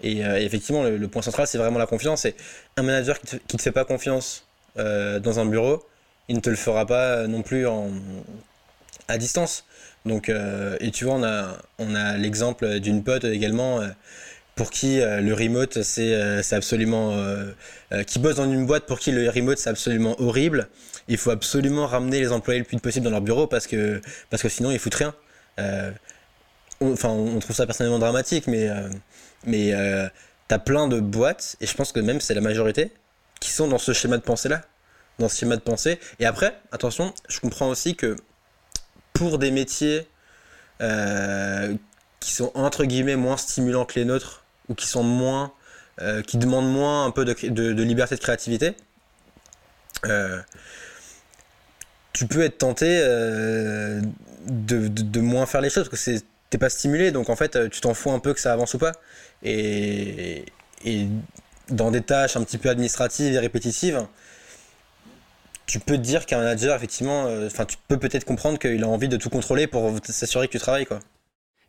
Et, euh, effectivement, le, point central, c'est vraiment la confiance. Et un manager qui te, te fait pas confiance euh, dans un bureau, il ne te le fera pas non plus en, à distance. Donc, et tu vois, on a, on a l'exemple d'une pote également pour qui le remote c'est absolument qui bosse dans une boîte pour qui le remote c'est absolument horrible il faut absolument ramener les employés le plus possible dans leur bureau parce que sinon ils foutent rien. Enfin on trouve ça personnellement dramatique mais mais t'as plein de boîtes et je pense que même c'est la majorité qui sont dans ce schéma de pensée là dans ce schéma de pensée. Et après attention je comprends aussi que pour des métiers qui sont entre guillemets moins stimulants que les nôtres ou qui sont moins, euh, qui demandent moins un peu de, liberté de créativité, euh, tu peux être tenté euh, de, de, moins faire les choses parce que t'es pas stimulé, donc en fait tu t'en fous un peu que ça avance ou pas. Et, et dans des tâches un petit peu administratives et répétitives, tu peux te dire qu'un manager, effectivement, enfin, tu peux peut-être comprendre qu'il a envie de tout contrôler pour s'assurer que tu travailles, quoi.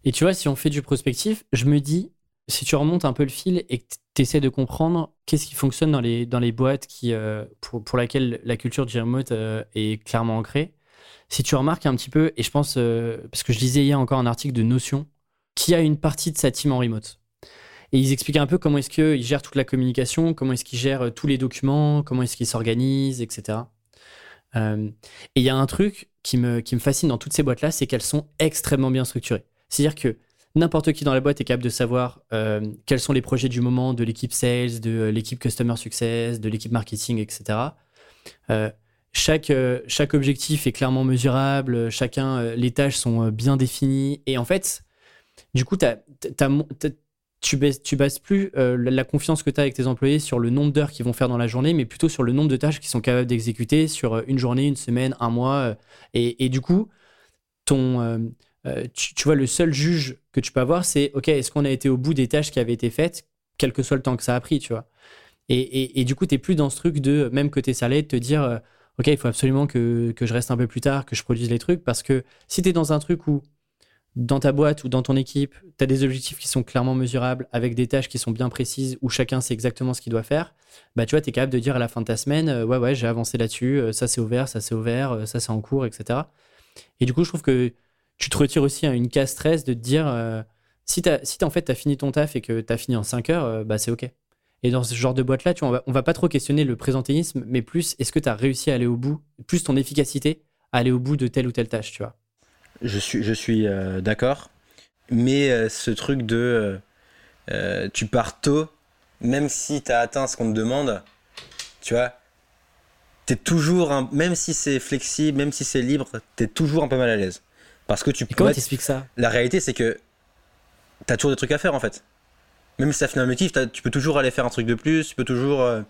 Et tu vois, si on fait du prospectif, je me dis, si tu remontes un peu le fil et que tu essaies de comprendre qu'est-ce qui fonctionne dans les, dans les boîtes qui, euh, pour, pour laquelle la culture du remote euh, est clairement ancrée, si tu remarques un petit peu, et je pense, euh, parce que je lisais hier encore un article de Notion, qui a une partie de sa team en remote. Et ils expliquaient un peu comment est-ce qu'ils gèrent toute la communication, comment est-ce qu'ils gèrent tous les documents, comment est-ce qu'ils s'organisent, etc. et il y a un truc qui me, qui me fascine dans toutes ces boîtes-là, c'est qu'elles sont extrêmement bien structurées. C'est-à-dire que n'importe qui dans la boîte est capable de savoir euh, quels sont les projets du moment de l'équipe sales, de euh, l'équipe customer success, de l'équipe marketing, etc. Euh, chaque, chaque objectif est clairement mesurable, chacun, les tâches sont bien définies. Et en fait, du coup, t'as, tu bases, bases plus la confiance que tu as avec tes employés sur le nombre d'heures qu'ils vont faire dans la journée, mais plutôt sur le nombre de tâches qu'ils sont capables d'exécuter sur une journée, une semaine, un mois. et, et du coup, ton, euh, tu, vois, le seul juge que tu peux avoir, c'est OK, est-ce qu'on a été au bout des tâches qui avaient été faites, quel que soit le temps que ça a pris, tu vois. Et, du coup, tu n'es plus dans ce truc de, même côté salé, de te dire euh, OK, il faut absolument que, je reste un peu plus tard, que je produise les trucs, parce que si tu es dans un truc où dans ta boîte ou dans ton équipe, tu as des objectifs qui sont clairement mesurables, avec des tâches qui sont bien précises, où chacun sait exactement ce qu'il doit faire, bah tu es capable de dire à la fin de ta semaine, euh, ouais, ouais, j'ai avancé là-dessus, ça c'est ouvert, ça c'est ouvert, ça c'est en cours, etc. Et du coup, je trouve que tu te retires aussi à une case stress de te dire, euh, si, fait tu as fini ton taf et que tu as fini en 5 heures, euh, bah c'est OK. Et dans ce genre de boîte-là, on va, va pas trop questionner le présentéisme, mais plus est-ce que tu as réussi à aller au bout, plus ton efficacité à aller au bout de telle ou telle tâche, tu vois? Je suis, euh, d'accord. Mais ce truc de tu pars tôt, même si tu as atteint ce qu'on te demande, tu vois, t'es toujours, même si c'est flexible, même si c'est libre, t'es toujours un peu mal à l'aise. Parce que tu Et comment t'expliques ça La réalité, c'est que t'as toujours des trucs à faire en fait. Même si ça finit un motif, t'as- tu peux toujours aller faire un truc de plus, tu peux toujours euh,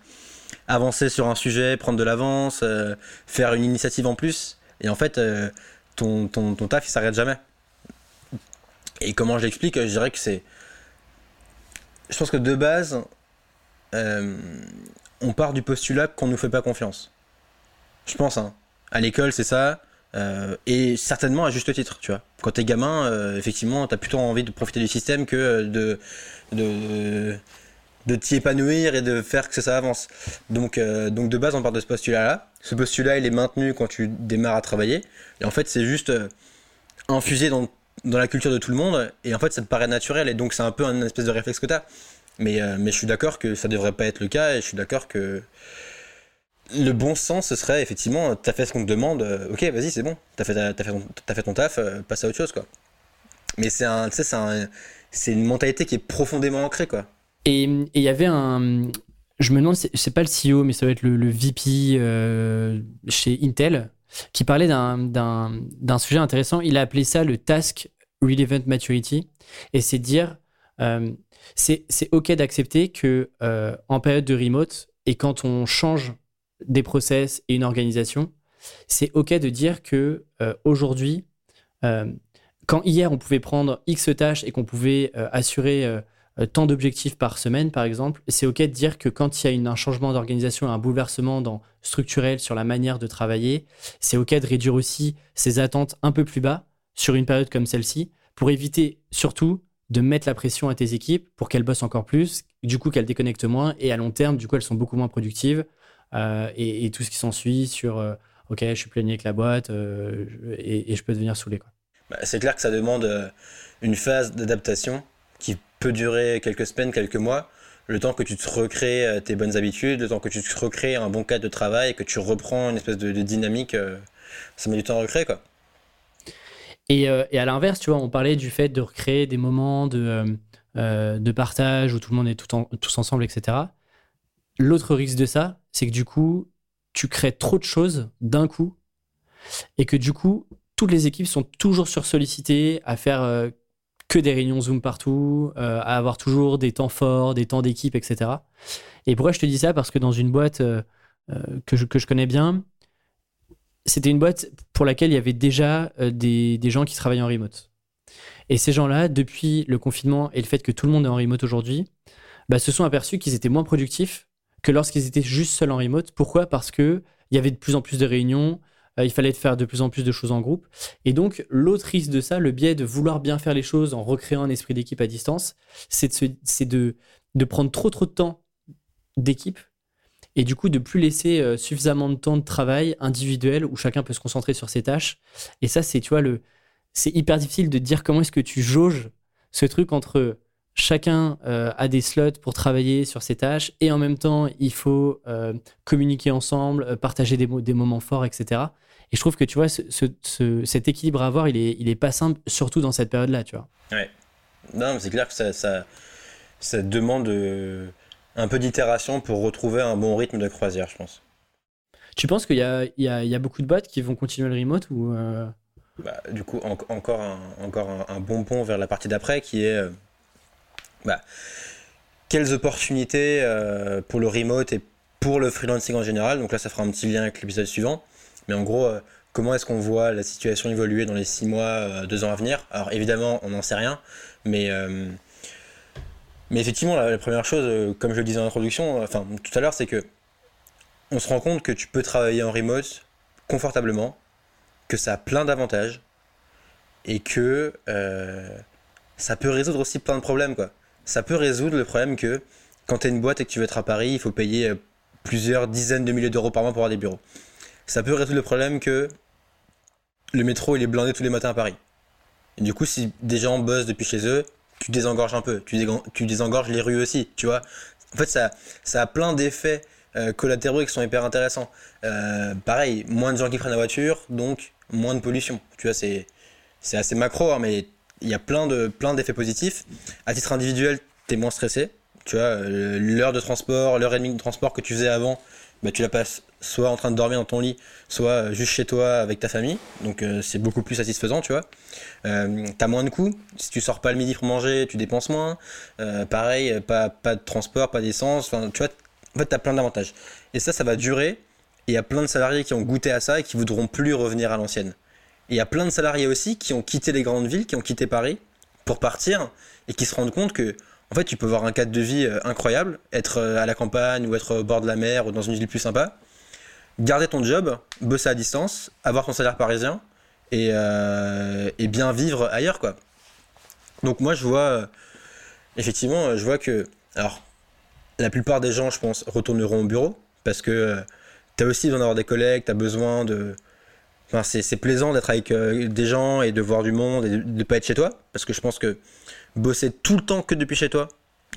avancer sur un sujet, prendre de l'avance, euh, faire une initiative en plus. Et en fait, euh, ton, ton, ton taf, il s'arrête jamais. Et comment je l'explique Je dirais que c'est. Je pense que de base, on part du postulat qu'on nous fait pas confiance. Je pense, hein. À l'école, c'est ça. Euh, et certainement à juste titre, tu vois. Quand t'es gamin, euh, effectivement, t'as plutôt envie de profiter du système que de, de, de t'y épanouir et de faire que ça avance. Donc, euh, donc de base, on part de ce postulat-là. Ce postulat, il est maintenu quand tu démarres à travailler. Et en fait, c'est juste euh, infusé dans, dans la culture de tout le monde. Et en fait, ça te paraît naturel. Et donc, c'est un peu un espèce de réflexe que t'as. Mais, euh, mais je suis d'accord que ça devrait pas être le cas. Et je suis d'accord que le bon sens, ce serait effectivement, t'as fait ce qu'on te demande, euh, ok, vas-y, c'est bon, t'as fait, t'as fait, ton, fait ton taf, euh, passe à autre chose, quoi. Mais c'est un, c'est un- une mentalité qui est profondément ancrée, quoi. Et il y avait un. Je me demande, c'est pas le CEO, mais ça doit être le, le VP euh, chez Intel, qui parlait d'un- sujet intéressant. Il a appelé ça le Task Relevant Maturity. Et c'est dire, euh, c'est c'est OK d'accepter que en période de remote, et quand on change des process et une organisation, c'est OK de dire que euh, aujourd'hui, euh, quand hier on pouvait prendre X tâches et qu'on pouvait euh, assurer tant d'objectifs par semaine, par exemple, c'est OK de dire que quand il y a un changement d'organisation, un bouleversement dans, structurel sur la manière de travailler, c'est OK de réduire aussi ses attentes un peu plus bas sur une période comme celle-ci pour éviter surtout de mettre la pression à tes équipes pour qu'elles bossent encore plus, du coup qu'elles déconnectent moins et à long terme, du coup, elles sont beaucoup moins productives et, et tout ce qui s'ensuit sur euh, OK, je suis plaigné avec la boîte euh, et, et je peux devenir saoulé. Quoi. Bah, c'est clair que ça demande euh, une phase d'adaptation qui peut durer quelques semaines, quelques mois, le temps que tu te recrées euh, tes bonnes habitudes, le temps que tu te recrées un bon cadre de travail, que tu reprends une espèce de, de dynamique, euh, ça met du temps à recréer, quoi. Et, euh, et à l'inverse, tu vois, on parlait du fait de recréer des moments de, euh, euh, de partage où tout le monde est tout en- tous ensemble, etc. L'autre risque de ça, c'est que du coup, tu crées trop de choses d'un coup et que du coup, toutes les équipes sont toujours sursollicitées à faire euh, que des réunions Zoom partout, euh, à avoir toujours des temps forts, des temps d'équipe, etc. Et pourquoi je te dis ça? Parce que dans une boîte euh, que, je, connais bien, c'était une boîte pour laquelle il y avait déjà des, des gens qui travaillaient en remote. Et ces gens-là, depuis le confinement et le fait que tout le monde est en remote aujourd'hui, bah, se sont aperçus qu'ils étaient moins productifs que lorsqu'ils étaient juste seuls en remote. Pourquoi? Parce que il y avait de plus en plus de réunions, euh, il fallait faire de plus en plus de choses en groupe. Et donc, l'autre risque de ça, le biais de vouloir bien faire les choses en recréant un esprit d'équipe à distance, c'est de, prendre trop trop de temps d'équipe et du coup de plus laisser euh, suffisamment de temps de travail individuel où chacun peut se concentrer sur ses tâches. Et ça, c'est tu vois le, c'est hyper difficile de dire comment est-ce que tu jauges ce truc entre chacun euh, a des slots pour travailler sur ses tâches et en même temps il faut euh, communiquer ensemble, euh, partager des, mo- des moments forts, etc. Et je trouve que tu vois ce- ce- ce- cet équilibre à avoir, il est, il est pas simple, surtout dans cette période-là, tu vois. Non, mais c'est clair que ça, ça, ça demande euh, un peu d'itération pour retrouver un bon rythme de croisière, je pense. Tu penses qu'il y a, y, y beaucoup de boîtes qui vont continuer le remote ou bah, du coup, encore, un, encore un, bon pont vers la partie d'après qui est bah, quelles opportunités pour le remote et pour le freelancing en général? Donc là, ça fera un petit lien avec l'épisode suivant. Mais en gros, comment est-ce qu'on voit la situation évoluer dans les six mois, deux ans à venir? Alors évidemment, on n'en sait rien, mais mais effectivement, la, première chose, euh, comme je le disais en introduction, enfin tout à l'heure, c'est que on se rend compte que tu peux travailler en remote confortablement, que ça a plein d'avantages et que euh, ça peut résoudre aussi plein de problèmes. Quoi. Ça peut résoudre le problème que quand tu es une boîte et que tu veux être à Paris, il faut payer euh, plusieurs dizaines de milliers d'euros par mois pour avoir des bureaux. Ça peut résoudre le problème que le métro il est blindé tous les matins à Paris. Et du coup, si des gens bossent depuis chez eux, tu désengorges un peu, tu, désengorges les rues aussi, tu vois. En fait, ça, ça a plein d'effets euh, collatéraux qui sont hyper intéressants. Euh, pareil, moins de gens qui prennent la voiture, donc moins de pollution. Tu vois, c'est, c'est assez macro, hein, mais il y a plein, de, plein d'effets positifs. À titre individuel, tu es moins stressé. Tu vois, euh, l'heure de transport, l'heure et demie de transport que tu faisais avant, bah, tu la passes soit en train de dormir dans ton lit, soit juste chez toi avec ta famille. Donc euh, c'est beaucoup plus satisfaisant, tu vois. Euh, t'as moins de coûts. Si tu sors pas le midi pour manger, tu dépenses moins. Euh, pareil, pas, pas de transport, pas d'essence. Enfin, tu vois, en fait, t'as plein d'avantages. Et ça, ça va durer. Il y a plein de salariés qui ont goûté à ça et qui voudront plus revenir à l'ancienne. Il y a plein de salariés aussi qui ont quitté les grandes villes, qui ont quitté Paris pour partir et qui se rendent compte que en fait, tu peux avoir un cadre de vie incroyable, être à la campagne ou être au bord de la mer ou dans une ville plus sympa, garder ton job, bosser à distance, avoir ton salaire parisien et, euh, bien vivre ailleurs, quoi. Donc moi, je vois, euh, effectivement, je vois que, alors, la plupart des gens, je pense, retourneront au bureau parce que euh, tu as aussi besoin d'avoir des collègues, tu as besoin de... Enfin, c'est plaisant d'être avec des gens et de voir du monde et de ne pas être chez toi parce que je pense que bosser tout le temps que depuis chez toi,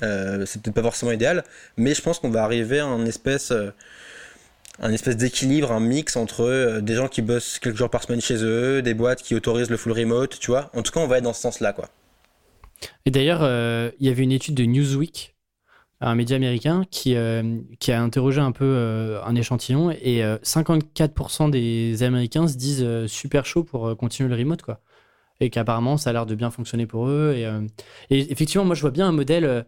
c'est peut-être pas forcément idéal, mais je pense qu'on va arriver à un espèce un espèce d'équilibre, un mix entre euh, des gens qui bossent quelques jours par semaine chez eux, des boîtes qui autorisent le full remote, tu vois. En tout cas, on va être dans ce sens-là, quoi. Et d'ailleurs, euh, il y avait une étude de Newsweek, un média américain, qui, euh, qui a interrogé un peu un échantillon et 54% des Américains se disent super chaud pour continuer le remote, quoi. Et qu'apparemment, ça a l'air de bien fonctionner pour eux. Et, effectivement, moi, je vois bien un modèle,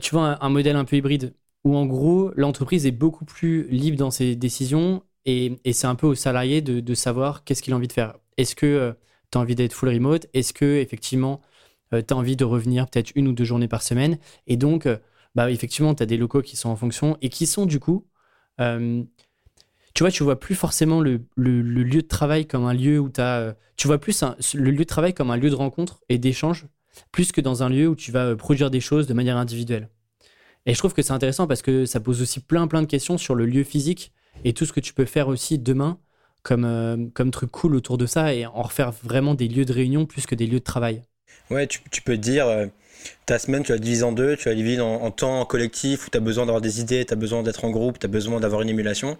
tu vois, un modèle un peu hybride où en gros, l'entreprise est beaucoup plus libre dans ses décisions et, c'est un peu au salarié de, savoir qu'est-ce qu'il a envie de faire. Est-ce que euh, tu as envie d'être full remote? Est-ce que effectivement euh, tu as envie de revenir peut-être une ou deux journées par semaine? Et donc, euh, bah, effectivement, tu as des locaux qui sont en fonction et qui sont du coup, tu vois, tu vois plus forcément le, lieu de travail comme un lieu où tu as. tu vois plus le lieu de travail comme un lieu de rencontre et d'échange, plus que dans un lieu où tu vas produire des choses de manière individuelle. Et je trouve que c'est intéressant parce que ça pose aussi plein plein de questions sur le lieu physique et tout ce que tu peux faire aussi demain comme, euh, comme truc cool autour de ça et en refaire vraiment des lieux de réunion plus que des lieux de travail. Ouais, tu, peux dire, euh, ta semaine, tu la divises en deux, tu la divises en, en temps collectif où tu as besoin d'avoir des idées, tu as besoin d'être en groupe, tu as besoin d'avoir une émulation,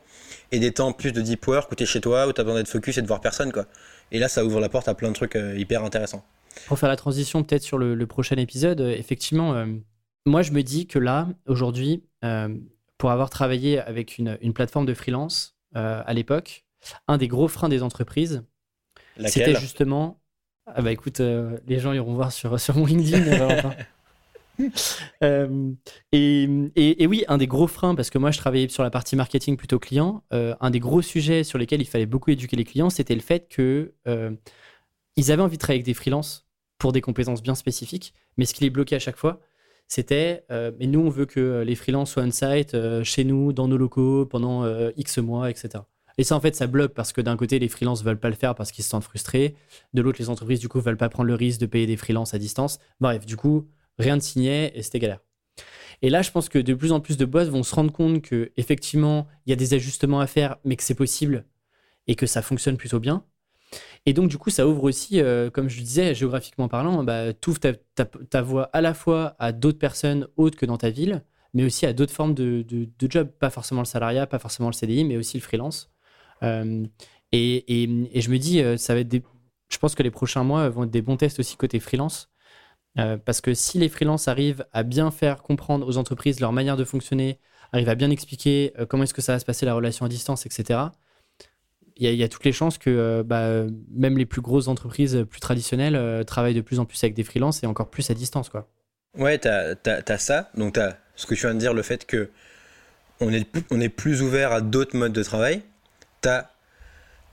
et des temps plus de deep work où tu es chez toi, où tu as besoin d'être focus et de voir personne. quoi. Et là, ça ouvre la porte à plein de trucs euh, hyper intéressants. Pour faire la transition peut-être sur le, le, prochain épisode, effectivement, moi, je me dis que là, aujourd'hui, euh, pour avoir travaillé avec une, plateforme de freelance euh, à l'époque, un des gros freins des entreprises, c'était justement. Ah bah écoute, euh, les gens iront voir sur, sur mon LinkedIn. *laughs* et, et, oui, un des gros freins, parce que moi je travaillais sur la partie marketing plutôt client, un des gros sujets sur lesquels il fallait beaucoup éduquer les clients, c'était le fait que ils avaient envie de travailler avec des freelances pour des compétences bien spécifiques, mais ce qui les bloquait à chaque fois, c'était euh, mais nous on veut que les freelances soient on site euh, chez nous dans nos locaux pendant euh, X mois etc et ça en fait ça bloque parce que d'un côté les freelances veulent pas le faire parce qu'ils se sentent frustrés de l'autre les entreprises du coup veulent pas prendre le risque de payer des freelances à distance bref du coup rien ne signait et c'était galère et là je pense que de plus en plus de boîtes vont se rendre compte que effectivement il y a des ajustements à faire mais que c'est possible et que ça fonctionne plutôt bien et donc, du coup, ça ouvre aussi, euh, comme je le disais, géographiquement parlant, bah, tu ouvres ta, voie à la fois à d'autres personnes autres que dans ta ville, mais aussi à d'autres formes de, de, job. Pas forcément le salariat, pas forcément le CDI, mais aussi le freelance. Euh, et, je me dis, euh, ça va être je pense que les prochains mois vont être des bons tests aussi côté freelance. parce que si les freelances arrivent à bien faire comprendre aux entreprises leur manière de fonctionner, arrivent à bien expliquer comment est-ce que ça va se passer la relation à distance, etc., il y, a toutes les chances que bah, même les plus grosses entreprises plus traditionnelles travaillent de plus en plus avec des freelances et encore plus à distance. Quoi. Ouais, tu as, ça. Donc, tu as ce que tu viens de dire, le fait que on est, on est plus ouvert à d'autres modes de travail. Tu as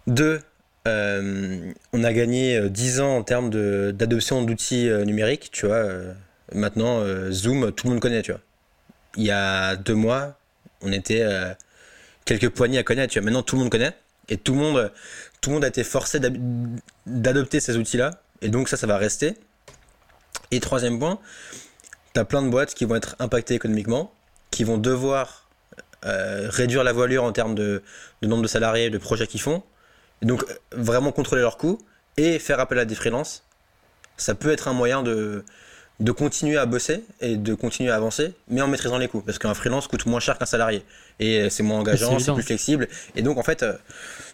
deux, on a gagné 10 ans en termes d'adoption d'outils numériques. Tu vois, maintenant, Zoom, tout le monde connaît. Tu. Il y a deux mois, on était quelques poignées à connaître. Tu vois. Maintenant, tout le monde connaît. Et tout le monde, tout le monde a été forcé d'adopter ces outils-là. Et donc, ça, ça va rester. Et troisième point, tu as plein de boîtes qui vont être impactées économiquement, qui vont devoir euh, réduire la voilure en termes de, nombre de salariés, de projets qu'ils font. Donc, vraiment contrôler leurs coûts et faire appel à des freelances. Ça peut être un moyen de, de continuer à bosser et de continuer à avancer, mais en maîtrisant les coûts. Parce qu'un freelance coûte moins cher qu'un salarié. Et euh, c'est moins engageant, c'est plus flexible. Et donc, en fait, euh,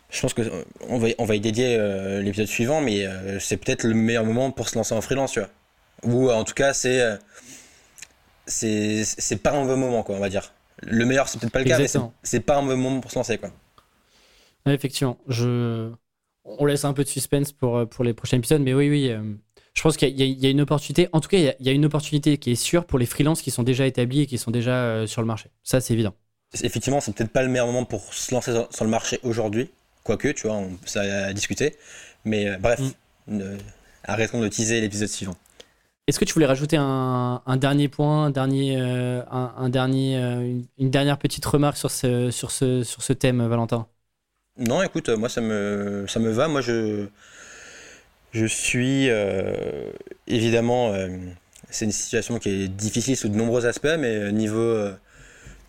je pense qu'on euh, va, on va y dédier l'épisode suivant, mais c'est peut-être le meilleur moment pour se lancer en freelance, tu vois. Ou en tout cas, c'est. c'est pas un mauvais moment, quoi, on va dire. Le meilleur, c'est peut-être pas le cas, mais c'est pas un mauvais moment pour se lancer, quoi. effectivement. Je... On laisse un peu de suspense pour, pour les prochains épisodes, mais oui, oui je pense qu'il y, a une opportunité. En tout cas, il y, a une opportunité qui est sûre pour les freelances qui sont déjà établis et qui sont déjà euh, sur le marché. Ça, c'est évident. Effectivement, c'est peut-être pas le meilleur moment pour se lancer sur le marché aujourd'hui. Quoique, tu vois, on, ça a discuté. Mais euh, bref, mm. arrêtons de teaser l'épisode suivant. Est-ce que tu voulais rajouter un, dernier point, un dernier, euh, un, dernier, une, dernière petite remarque sur ce, sur ce, sur ce thème, Valentin? Non, écoute, moi ça me, ça me va. Moi je, je suis euh, évidemment, euh, c'est une situation qui est difficile sous de nombreux aspects, mais niveau, euh,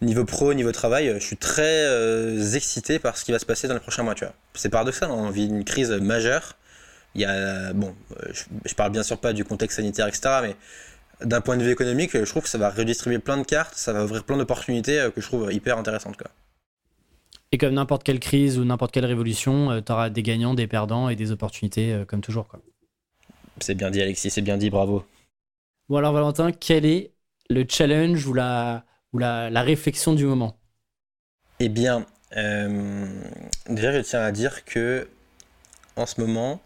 niveau pro, niveau travail, je suis très excité par ce qui va se passer dans les prochains mois. C'est paradoxal, on vit une crise majeure. Il y a, bon, je, parle bien sûr pas du contexte sanitaire, etc., mais d'un point de vue économique, je trouve que ça va redistribuer plein de cartes, ça va ouvrir plein d'opportunités que je trouve hyper intéressantes. Quoi. Et comme n'importe quelle crise ou n'importe quelle révolution, euh, tu auras des gagnants, des perdants et des opportunités euh, comme toujours. C'est bien dit Alexis, c'est bien dit, bravo. Bon alors Valentin, quel est le challenge ou la, ou la, réflexion du moment? Eh bien, euh, déjà je tiens à dire que en ce moment,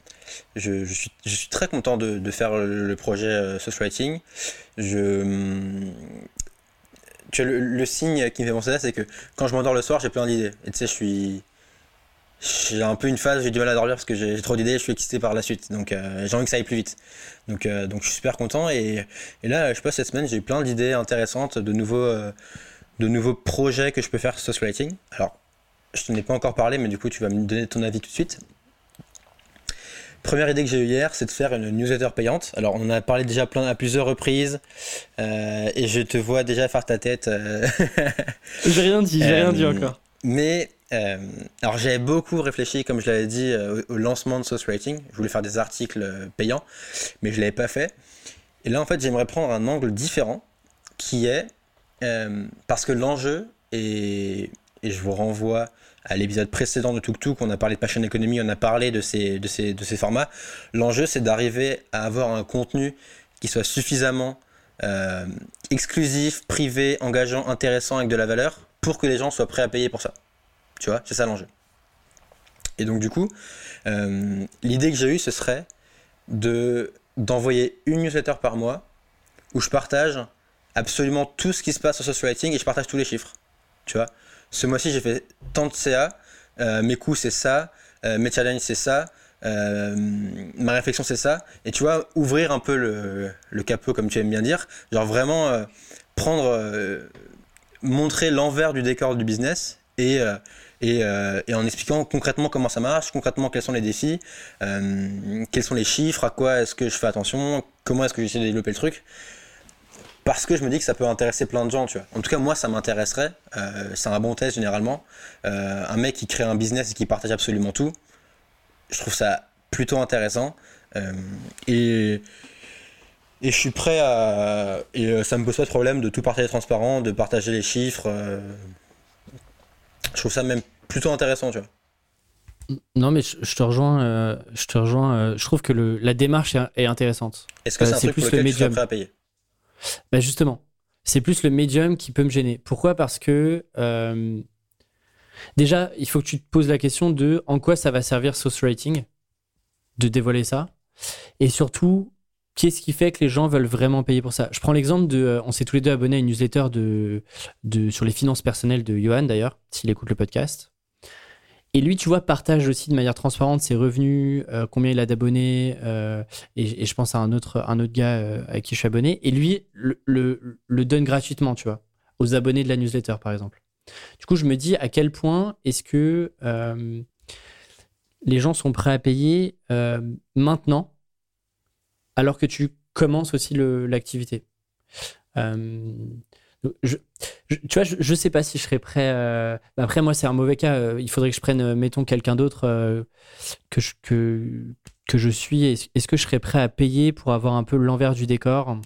je, suis, très content de, faire le, projet Social Writing. Je, tu le, signe qui me fait penser ça, c'est que quand je m'endors le soir, j'ai plein d'idées. Tu sais, je suis. J'ai un peu une phase, j'ai du mal à dormir parce que j'ai trop d'idées, je suis excité par la suite. Donc euh, j'ai envie que ça aille plus vite. Donc, euh, je suis super content. Et, là, je sais cette semaine, j'ai eu plein d'idées intéressantes, de nouveaux, euh, de nouveaux projets que je peux faire sur Writing. Alors, je t'en ai pas encore parlé, mais du coup, tu vas me donner ton avis tout de suite. Première idée que j'ai eue hier, c'est de faire une newsletter payante. Alors, on en a parlé déjà plein, à plusieurs reprises, euh, et je te vois déjà faire ta tête. Euh. *laughs* j'ai rien dit, j'ai rien dit euh, encore. Mais, alors j'avais beaucoup réfléchi, comme je l'avais dit, au, lancement de Source Rating. Je voulais faire des articles payants, mais je l'avais pas fait. Et là, en fait, j'aimerais prendre un angle différent, qui est parce que l'enjeu et je vous renvoie à l'épisode précédent de Tuk Tuk, on a parlé de Passion Economy, on a parlé de ces, de ces, de ces formats. L'enjeu, c'est d'arriver à avoir un contenu qui soit suffisamment euh, exclusif, privé, engageant, intéressant, avec de la valeur, pour que les gens soient prêts à payer pour ça. Tu vois, c'est ça l'enjeu. Et donc du coup, euh, l'idée que j'ai eue, ce serait de d'envoyer une newsletter par mois où je partage absolument tout ce qui se passe sur social writing et je partage tous les chiffres. Tu vois, ce mois-ci, j'ai fait tant de CA, euh, mes coûts, c'est ça, euh, mes challenges, c'est ça, euh, ma réflexion, c'est ça. Et tu vois, ouvrir un peu le, capot, comme tu aimes bien dire, genre vraiment prendre, montrer l'envers du décor du business et, et, en expliquant concrètement comment ça marche, concrètement quels sont les défis, quels sont les chiffres, à quoi est-ce que je fais attention, comment est-ce que j'essaie de développer le truc parce que je me dis que ça peut intéresser plein de gens, tu vois. En tout cas, moi, ça m'intéresserait. Euh, c'est un bon test généralement. Euh, un mec qui crée un business et qui partage absolument tout, je trouve ça plutôt intéressant. Euh, et, et je suis prêt à. Et ça me pose pas de problème de tout partager transparent, de partager les chiffres. je trouve ça même plutôt intéressant, tu vois. Non, mais je, te rejoins. je te rejoins. je trouve que le, la démarche est, intéressante. Est-ce que c'est un truc plus pour lequel le tu serais prêt à payer? Bah justement, c'est plus le médium qui peut me gêner. Pourquoi? Parce que euh, Déjà, il faut que tu te poses la question de en quoi ça va servir Source Rating, de dévoiler ça. Et surtout, qu'est-ce qui fait que les gens veulent vraiment payer pour ça? Je prends l'exemple de. Euh, on s'est tous les deux abonnés à une newsletter de, de, sur les finances personnelles de Johan, d'ailleurs, s'il écoute le podcast. Et lui, tu vois, partage aussi de manière transparente ses revenus, euh, combien il a d'abonnés, euh, et, je pense à un autre, un autre gars à qui je suis abonné. Et lui, le, le, donne gratuitement, tu vois, aux abonnés de la newsletter, par exemple. Du coup, je me dis à quel point est-ce que les gens sont prêts à payer maintenant alors que tu commences aussi l'activité? Euh, tu vois, je, ne sais pas si je serais prêt. Euh, bah, après, moi, c'est un mauvais cas. Euh, il faudrait que je prenne, mettons, quelqu'un d'autre que, je, que, que je suis. Est-ce que je serais prêt à payer pour avoir un peu l'envers du décor?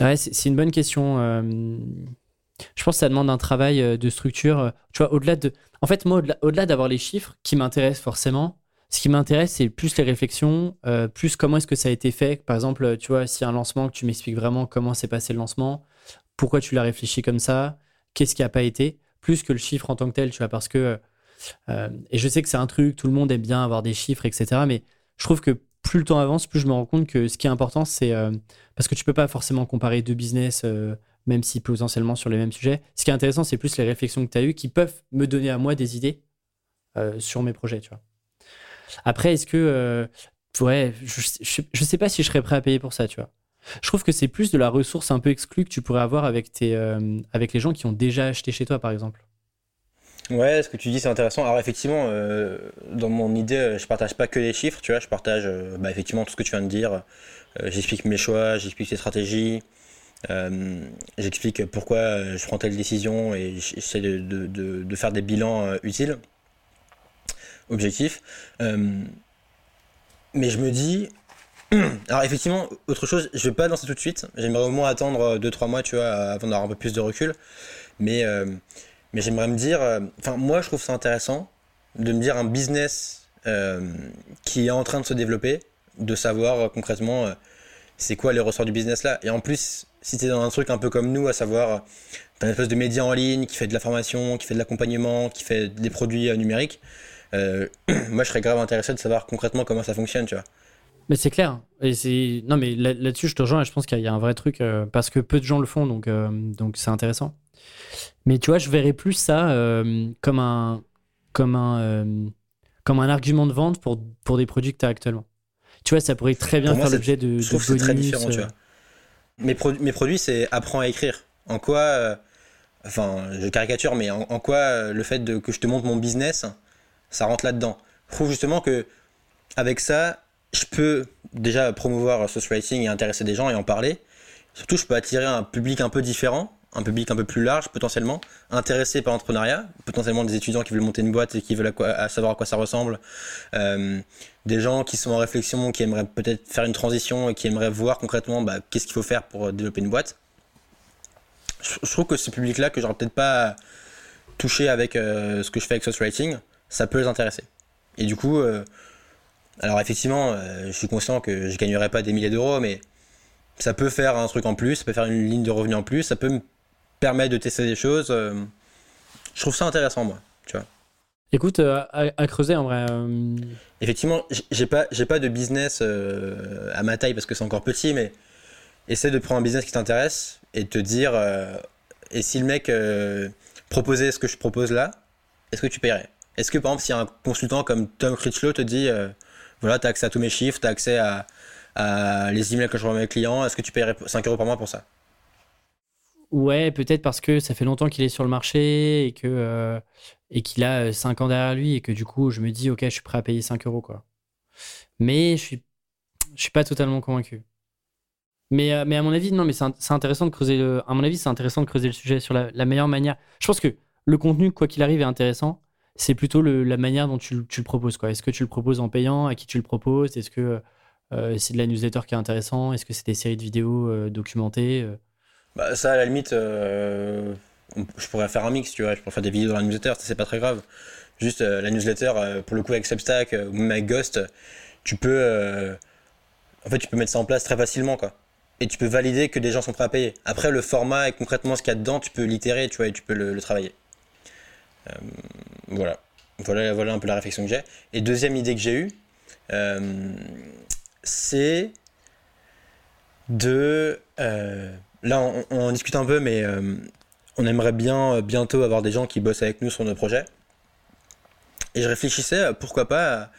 Ouais, c'est une bonne question. je pense que ça demande un travail de structure. Tu vois, au-delà de. En fait, moi, au-delà d'avoir les chiffres qui m'intéressent forcément, ce qui m'intéresse, c'est plus les réflexions, euh, plus comment est-ce que ça a été fait. Par exemple, tu vois, a un lancement, que tu m'expliques vraiment comment s'est passé le lancement, pourquoi tu l'as réfléchi comme ça, qu'est-ce qui n'a pas été, plus que le chiffre en tant que tel, tu vois, parce que. Euh, et je sais que c'est un truc, tout le monde aime bien avoir des chiffres, etc. Mais je trouve que plus le temps avance, plus je me rends compte que ce qui est important, c'est. Euh, parce que tu peux pas forcément comparer deux business, même si potentiellement sur les mêmes sujets. Ce qui est intéressant, c'est plus les réflexions que tu as eues qui peuvent me donner à moi des idées sur mes projets, tu vois. Après, est-ce que. Euh, ouais, je, je, sais pas si je serais prêt à payer pour ça, tu vois. Je trouve que c'est plus de la ressource un peu exclue que tu pourrais avoir avec, tes, euh, avec les gens qui ont déjà acheté chez toi, par exemple. Ouais, ce que tu dis, c'est intéressant. Alors, effectivement, euh, dans mon idée, je partage pas que les chiffres, tu vois, je partage bah, effectivement tout ce que tu viens de dire. j'explique mes choix, j'explique les stratégies, j'explique pourquoi je prends telle décision et j'essaie de, de, faire des bilans utiles objectif. Euh, mais je me dis. *clears throat* Alors, effectivement, autre chose, je vais pas lancer tout de suite. J'aimerais au moins attendre 2-3 mois, tu vois, avant d'avoir un peu plus de recul. Mais, euh, mais j'aimerais me dire. Euh, enfin, moi, je trouve ça intéressant de me dire un business qui est en train de se développer, de savoir concrètement c'est quoi les ressorts du business là. Et en plus, si tu es dans un truc un peu comme nous, à savoir, tu as une espèce de média en ligne qui fait de la formation, qui fait de l'accompagnement, qui fait des produits numériques, euh, *clears throat* moi, je serais grave intéressé de savoir concrètement comment ça fonctionne, tu vois. Mais c'est clair. Et c'est non, mais là-dessus, je te rejoins. Je pense qu'il y a un vrai truc euh, parce que peu de gens le font, donc euh, donc c'est intéressant. Mais tu vois, je verrais plus ça comme un comme un comme un argument de vente pour pour des produits que tu as actuellement. Tu vois, ça pourrait très bien faire l'objet de, je c'est très différent, tu vois. Mes, mes produits, c'est apprends à écrire. En quoi, enfin, je caricature, mais en, en quoi le fait de, que je te montre mon business, ça rentre là-dedans. Je trouve justement que avec ça, je peux déjà promouvoir ce writing et intéresser des gens et en parler. Surtout, je peux attirer un public un peu différent, un public un peu plus large potentiellement, intéressé par l'entrepreneuriat, potentiellement des étudiants qui veulent monter une boîte et qui veulent savoir à quoi ça ressemble, euh, des gens qui sont en réflexion, qui aimeraient peut-être faire une transition et qui aimeraient voir concrètement bah, qu'est-ce qu'il faut faire pour développer une boîte. Je, trouve que ce public-là, que j'aurais peut-être pas touché avec euh, ce que je fais avec Source Writing, ça peut les intéresser. Et du coup, euh, alors effectivement, euh, je suis conscient que je gagnerai pas des milliers d'euros, mais ça peut faire un truc en plus, ça peut faire une ligne de revenus en plus, ça peut me permettre de tester des choses. Euh, je trouve ça intéressant, moi, tu vois. Écoute, à, creuser en vrai. Effectivement, j'ai pas, j'ai pas de business à ma taille parce que c'est encore petit, mais essaie de prendre un business qui t'intéresse et de te dire, et si le mec proposait ce que je propose là, est-ce que tu paierais? Est-ce que par exemple, si un consultant comme Tom Critchlow te dit, euh, voilà, tu as accès à tous mes chiffres, tu as accès à, les emails que je revois à mes clients, est-ce que tu paierais 5 euros par mois pour ça? Ouais, peut-être parce que ça fait longtemps qu'il est sur le marché et euh, qu'il a 5 euh, ans derrière lui et que du coup, je me dis, ok, je suis prêt à payer 5 euros, quoi. Mais je suis, suis pas totalement convaincu. Mais, mais à mon avis, non, mais c'est intéressant de creuser le, à mon avis, c'est intéressant de creuser le sujet sur la meilleure manière. Je pense que le contenu, quoi qu'il arrive, est intéressant c'est plutôt la manière dont tu, le proposes. Est-ce que tu le proposes en payant? À qui tu le proposes? Est-ce que euh, c'est de la newsletter qui est intéressant? Est-ce que c'est des séries de vidéos euh, documentées euh? bah, Ça, à la limite, je pourrais faire un mix, tu vois. Je pourrais faire des vidéos dans la newsletter, c'est pas très grave. Juste la newsletter, pour le coup, avec Substack ou même avec Ghost, tu peux. en fait, tu peux mettre ça en place très facilement, quoi. Et tu peux valider que des gens sont prêts à payer. Après, le format et concrètement ce qu'il y a dedans, tu peux l'itérer, tu vois, et tu peux le travailler. Voilà. voilà. Voilà un peu la réflexion que j'ai. Et deuxième idée que j'ai eue, c'est de... là, on, on, discute un peu, mais on aimerait bien bientôt avoir des gens qui bossent avec nous sur nos projets. Et je réfléchissais, pourquoi pas,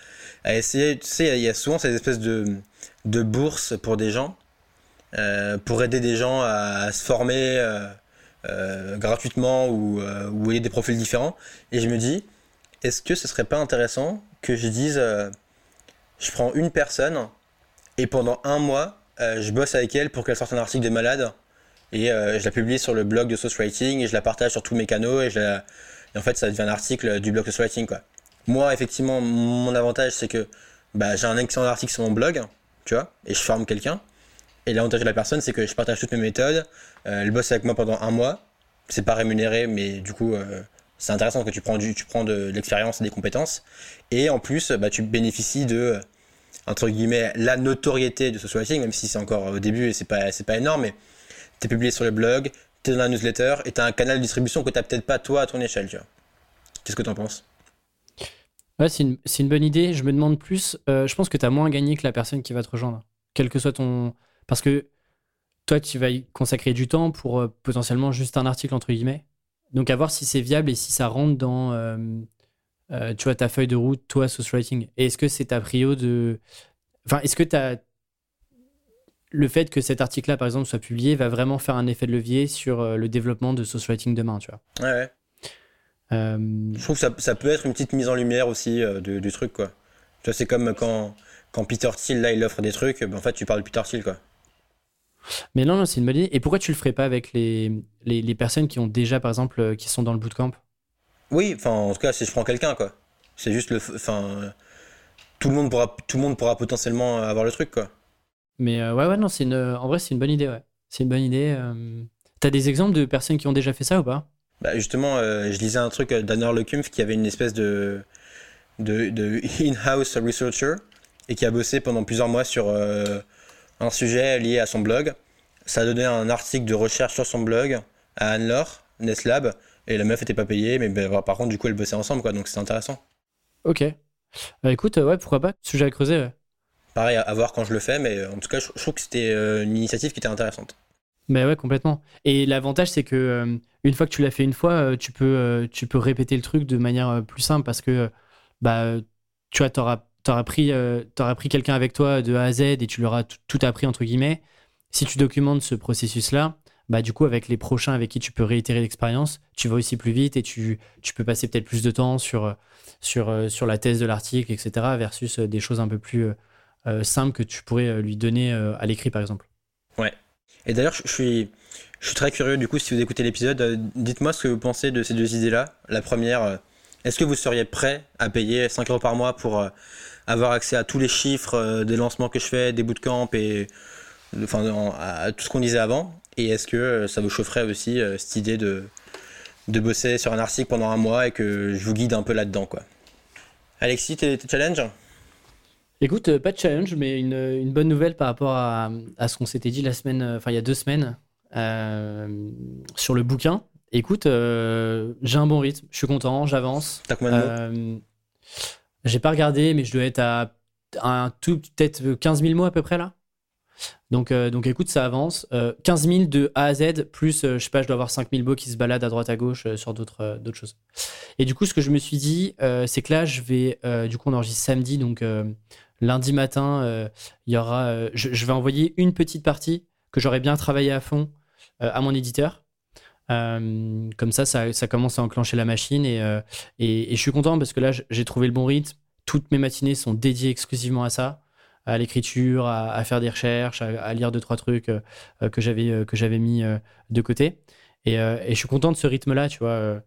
à, essayer, tu sais, il y a souvent cette espèce de, de bourse pour des gens, euh, pour aider des gens à, se former euh, euh, gratuitement ou, ou aider des profils différents. Et je me dis, est-ce que ce serait pas intéressant que je dise, je prends une personne et pendant un mois, je bosse avec elle pour qu'elle sorte un article de malade et je la publie sur le blog de Source Writing et je la partage sur tous mes canaux et en fait ça devient un article du blog de Source Writing quoi. Moi, effectivement, mon avantage, c'est que bah, j'ai un excellent article sur mon blog, tu vois, et je forme quelqu'un. Et l'avantage de la personne, c'est que je partage toutes mes méthodes. Euh, elle bosse avec moi pendant un mois. C'est pas rémunéré, mais du coup, euh, c'est intéressant que tu prends, tu prends de, l'expérience et des compétences. Et en plus, bah, tu bénéficies de, entre guillemets, la notoriété de ce writing, même si c'est encore au début et c'est pas, c'est pas énorme, mais tu es publié sur le blog, tu es dans la newsletter et tu as un canal de distribution que tu peut-être pas toi à ton échelle, tu vois. Qu'est-ce que tu en penses? Ouais, c'est une, bonne idée. Je me demande plus. Euh, je pense que tu as moins gagné que la personne qui va te rejoindre. Quel que soit ton. Parce que toi, tu vas y consacrer du temps pour euh, potentiellement juste un article, entre guillemets. Donc, à voir si c'est viable et si ça rentre dans. Euh, tu vois, ta feuille de route, toi, social writing. Et est-ce que c'est ta prio de. Enfin, est-ce que tu as. Le fait que cet article-là, par exemple, soit publié, va vraiment faire un effet de levier sur le développement de social writing demain, tu vois? Ouais, ouais. Euh, je trouve que ça, ça, peut être une petite mise en lumière aussi euh, du, truc, quoi. Tu vois, c'est comme quand, quand Peter Thiel, là, il offre des trucs, ben, en fait, tu parles de Peter Thiel, quoi. Mais non, non c'est une bonne idée. Et pourquoi tu le ferais pas avec les, les, les, personnes qui ont déjà, par exemple, euh, qui sont dans le bootcamp? Oui, enfin, en tout cas, si je prends quelqu'un, quoi. C'est juste le. Enfin. Tout le, monde pourra, tout le monde pourra potentiellement avoir le truc, quoi. Mais ouais, ouais, non, c'est une, en vrai, c'est une bonne idée, ouais. C'est une bonne idée. T'as des exemples de personnes qui ont déjà fait ça ou pas? Bah justement, euh, je lisais un truc d'Anor Lecumpf qui avait une espèce de, de, de in-house researcher et qui a bossé pendant plusieurs mois sur euh, un sujet lié à son blog. Ça a donné un article de recherche sur son blog à Anne-Laure, Neslab, et la meuf était pas payée, mais bah, par contre, du coup, elle bossait ensemble, quoi, donc c'est intéressant. Ok. Bah écoute, ouais, pourquoi pas, sujet à creuser, ouais. Pareil, à, voir quand je le fais, mais en tout cas, je, je trouve que c'était euh, une initiative qui était intéressante. Mais ouais, complètement. Et l'avantage, c'est que euh, une fois que tu l'as fait une fois, euh, tu peux, euh, tu peux répéter le truc de manière plus simple parce que bah, tu vois, t'auras auras pris, auras pris quelqu'un avec toi de A à Z et tu leur as tout appris, entre guillemets. Si tu documentes ce processus-là, bah, du coup, avec les prochains avec qui tu peux réitérer l'expérience, tu vas aussi plus vite et tu, tu peux passer peut-être plus de temps sur, sur, sur la thèse de l'article, etc., versus des choses un peu plus simples que tu pourrais lui donner à l'écrit, par exemple. Ouais, et d'ailleurs, je suis, je suis très curieux, du coup, si vous écoutez l'épisode, euh, dites-moi ce que vous pensez de ces deux idées-là. La première, euh, est-ce que vous seriez prêt à payer 5 euros par mois pour euh, avoir accès à tous les chiffres des lancements que je fais, des bootcamps et enfin, à tout ce qu'on disait avant Et est-ce que ça vous chaufferait aussi cette idée de, de bosser sur un article pendant un mois et que je vous guide un peu là-dedans, quoi? Alexis, tes, challenges Écoute, euh, pas de challenge, mais une, bonne nouvelle par rapport à, ce qu'on s'était dit la semaine, euh, enfin il y a deux semaines, euh, sur le bouquin. Écoute, j'ai un bon rythme, je suis content, j'avance. T'as combien de mots? J'ai pas regardé, mais je dois être à un tout peut-être 15 000 mots à peu près là. Donc, donc écoute, ça avance. 15 000 de A à Z, plus, je sais pas, je dois avoir 5 000 mots qui se baladent à droite à gauche sur d'autres d'autres choses. Et du coup, ce que je me suis dit, c'est que là, je vais, du coup, on enregistre samedi, donc lundi matin, euh, il y aura, euh, je, vais envoyer une petite partie que j'aurais bien travaillé à fond euh, à mon éditeur. Comme ça, ça, commence à enclencher la machine et, et, je suis content parce que là, j'ai trouvé le bon rythme. Toutes mes matinées sont dédiées exclusivement à ça, à l'écriture, à, faire des recherches, à, lire deux trois trucs que j'avais que j'avais mis de côté. Et, je suis content de ce rythme-là, tu vois.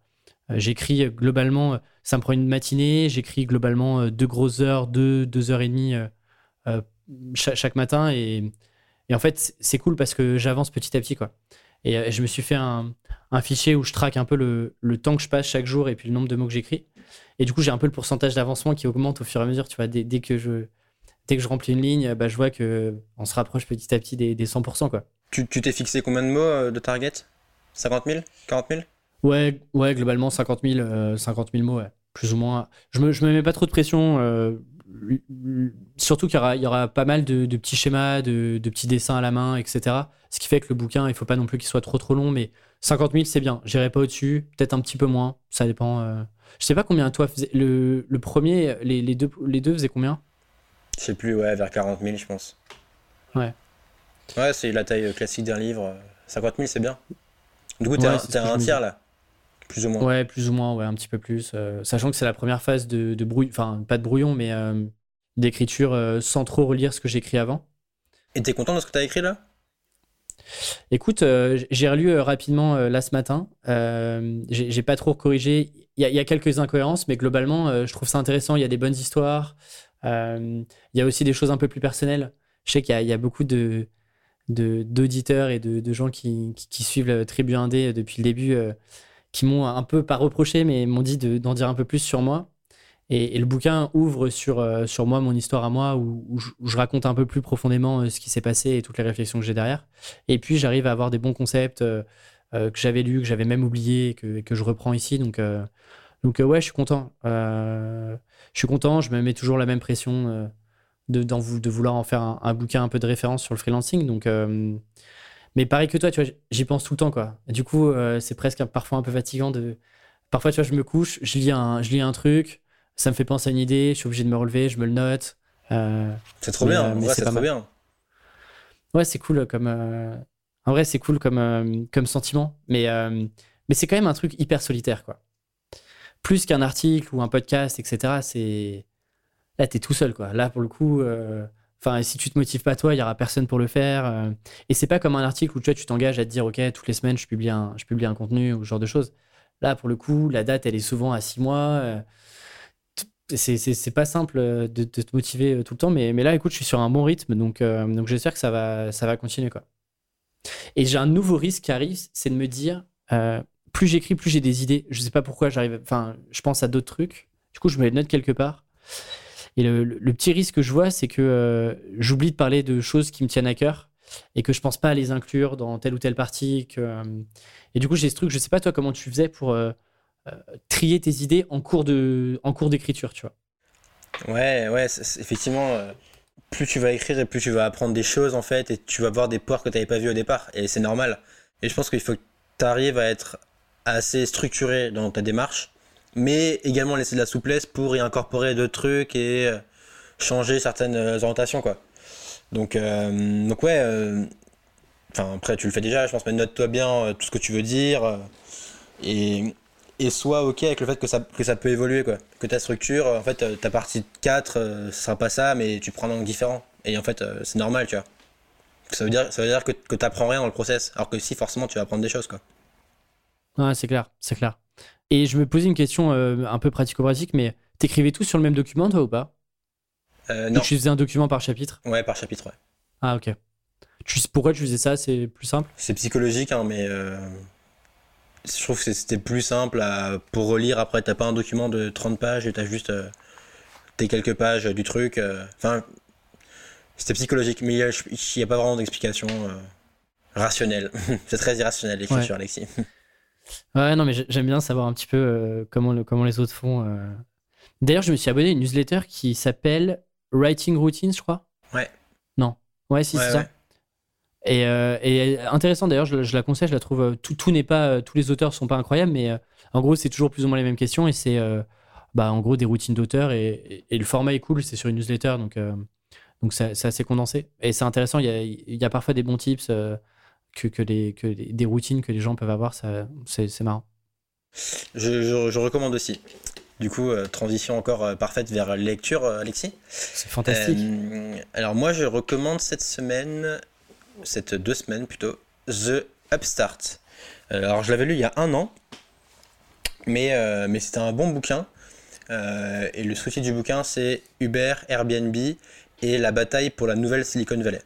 Euh, j'écris globalement, euh, ça me prend une matinée, j'écris globalement euh, deux grosses heures, deux, deux heures et demie chaque, matin. Et, et en fait, c'est cool parce que j'avance petit à petit. Quoi. Et je me suis fait un, un fichier où je traque un peu le, le, temps que je passe chaque jour et puis le nombre de mots que j'écris. Et du coup, j'ai un peu le pourcentage d'avancement qui augmente au fur et à mesure. Tu vois, dès, dès que, je, dès que je remplis une ligne, bah, je vois qu'on se rapproche petit à petit des, des 100%. Quoi. Tu t'es fixé combien de mots de target 50 000 40 000 Ouais, ouais, globalement 50 000, 50 000 mots, ouais, plus ou moins. Je me, je me mets pas trop de pression. euh, surtout qu'il y y aura pas mal de, de petits schémas, de, de petits dessins à la main, etc. Ce qui fait que le bouquin, il faut pas non plus qu'il soit trop trop long, mais 50 000, c'est bien. J'irai pas au-dessus, peut-être un petit peu moins. Ça dépend. euh. Je sais pas combien toi faisait. Le, le premier, les, les, deux, les deux faisaient combien? Je sais plus, ouais, vers 40 000, je pense. Ouais. Ouais, c'est la taille classique d'un livre. 50 000, c'est bien. Du coup, t'es Ouais, un, tiers là. Plus ou moins. Ouais, plus ou moins, ouais, un petit peu plus. euh, sachant que c'est la première phase de, de brouillon, enfin, pas de brouillon, mais euh, d'écriture euh, sans trop relire ce que j'écris avant. Et t'es content de ce que t'as écrit là? Écoute, j'ai relu rapidement là ce matin. J'ai pas trop corrigé. Il y, a- il y a quelques incohérences, mais globalement, je trouve ça intéressant. Il y a des bonnes histoires. Il y a aussi des choses un peu plus personnelles. Je sais qu'il y, a- il y a beaucoup de de- d'auditeurs et de, de gens qui, qui, qui suivent le Tribu Indé depuis le début, euh, qui m'ont un peu pas reproché, mais m'ont dit de- d'en dire un peu plus sur moi. Et, le bouquin ouvre sur, euh, sur moi, mon histoire à moi, où, je, raconte un peu plus profondément euh, ce qui s'est passé et toutes les réflexions que j'ai derrière. Et puis j'arrive à avoir des bons concepts euh, que j'avais lus, que j'avais même oubliés, que, que je reprends ici. Donc, donc ouais, je suis content. Je suis content, je me mets toujours la même pression de, de vouloir en faire un, un bouquin un peu de référence sur le freelancing. Donc, mais pareil que toi, tu vois, j'y pense tout le temps. Quoi. Et du coup, euh, c'est presque parfois un peu fatigant de... Parfois, tu vois, je me couche, je lis un, je lis un truc, ça me fait penser à une idée, je suis obligé de me relever, je me le note. Euh, C'est trop Mais, bien, euh, en mais vrai, c'est trop mal. bien. Ouais, c'est cool comme. euh, En vrai, c'est cool comme, euh, comme sentiment. Mais, euh, mais c'est quand même un truc hyper solitaire, quoi. Plus qu'un article ou un podcast, etc. C'est. Là, t'es tout seul, quoi. Là, pour le coup. Enfin, si tu te motives pas toi, il y aura personne pour le faire. euh, Et c'est pas comme un article où tu vois, tu t'engages à te dire, ok, toutes les semaines, je publie un, je publie un contenu ou ce genre de choses. Là, pour le coup, la date, elle est souvent à six mois. euh, C'est pas simple euh, de, te motiver tout le temps, mais, là, écoute, je suis sur un bon rythme, donc, donc j'espère que ça va, ça va continuer. Quoi. Et j'ai un nouveau risque qui arrive, c'est de me dire, plus j'écris, plus j'ai des idées. Je sais pas pourquoi j'arrive, enfin, je pense à d'autres trucs. Du coup, je me les note quelque part. Et le, petit risque que je vois, c'est que euh, j'oublie de parler de choses qui me tiennent à cœur et que je pense pas à les inclure dans telle ou telle partie. Euh, Et du coup, j'ai ce truc, je sais pas toi comment tu faisais pour euh, trier tes idées en cours d'écriture, tu vois? Ouais, ouais, effectivement, plus tu vas écrire et plus tu vas apprendre des choses en fait, et tu vas voir des poires que tu n'avais pas vues au départ, et c'est normal. Et je pense qu'il faut que tu arrives à être assez structuré dans ta démarche, mais également laisser de la souplesse pour y incorporer d'autres trucs et euh, changer certaines euh, orientations, quoi. Donc, euh, donc ouais, enfin après tu le fais déjà, je pense, mais note-toi bien tout ce que tu veux dire, et, et sois ok avec le fait que ça, que ça peut évoluer quoi. Que ta structure, en fait, ta partie 4, euh, ce sera pas ça, mais tu prends un angle différent. Et en fait, c'est normal, tu vois. Ça veut dire, ça veut dire que, que t'apprends rien dans le process. Alors que si, forcément, tu vas apprendre des choses quoi. Ouais, c'est clair, c'est clair. Et je me posais une question euh, un peu pratico-pratique, mais t'écrivais tout sur le même document, toi, ou pas? Euh, non, tu faisais un document par chapitre? Ouais, par chapitre, ouais. Ah, ok. Tu, pourquoi tu faisais ça? C'est plus simple? C'est psychologique, hein, mais euh, je trouve que c'était plus simple à- pour relire. Après, t'as pas un document de 30 pages et t'as juste tes quelques pages du truc. Enfin, c'était psychologique, mais il n'y a, pas vraiment d'explication rationnelle. *laughs* C'est très irrationnel l'écriture, Alexis. Ouais, non, mais j'ai- j'aime bien savoir un petit peu euh, comment, le- comment les autres font. euh. D'ailleurs, je me suis abonné à une newsletter qui s'appelle Writing Routines, je crois. Ouais. Non. Ouais, si, Ouais, c'est ça. ouais. Et, euh, et intéressant d'ailleurs, je, je la conseille, je la trouve. euh, Tout, tout n'est pas, euh, tous les auteurs sont pas incroyables, mais euh, en gros, c'est toujours plus ou moins les mêmes questions et c'est, euh, bah, en gros, des routines d'auteurs et, et- et le format est cool. C'est sur une newsletter, donc euh, donc c'est c'est assez condensé et c'est intéressant. Il y a, il y a parfois des bons tips euh, que, que, les, que les- des routines que les gens peuvent avoir. Ça, c'est c'est marrant. Je, je- je recommande aussi. Du coup, euh, transition encore euh, parfaite vers lecture, euh, Alexis. C'est fantastique. Alors moi, je recommande cette semaine, cette deux semaines plutôt, The Upstart. Alors je l'avais lu il y a un an, mais, mais c'était un bon bouquin. Et le sous-titre du bouquin, c'est Uber, Airbnb et la bataille pour la nouvelle Silicon Valley.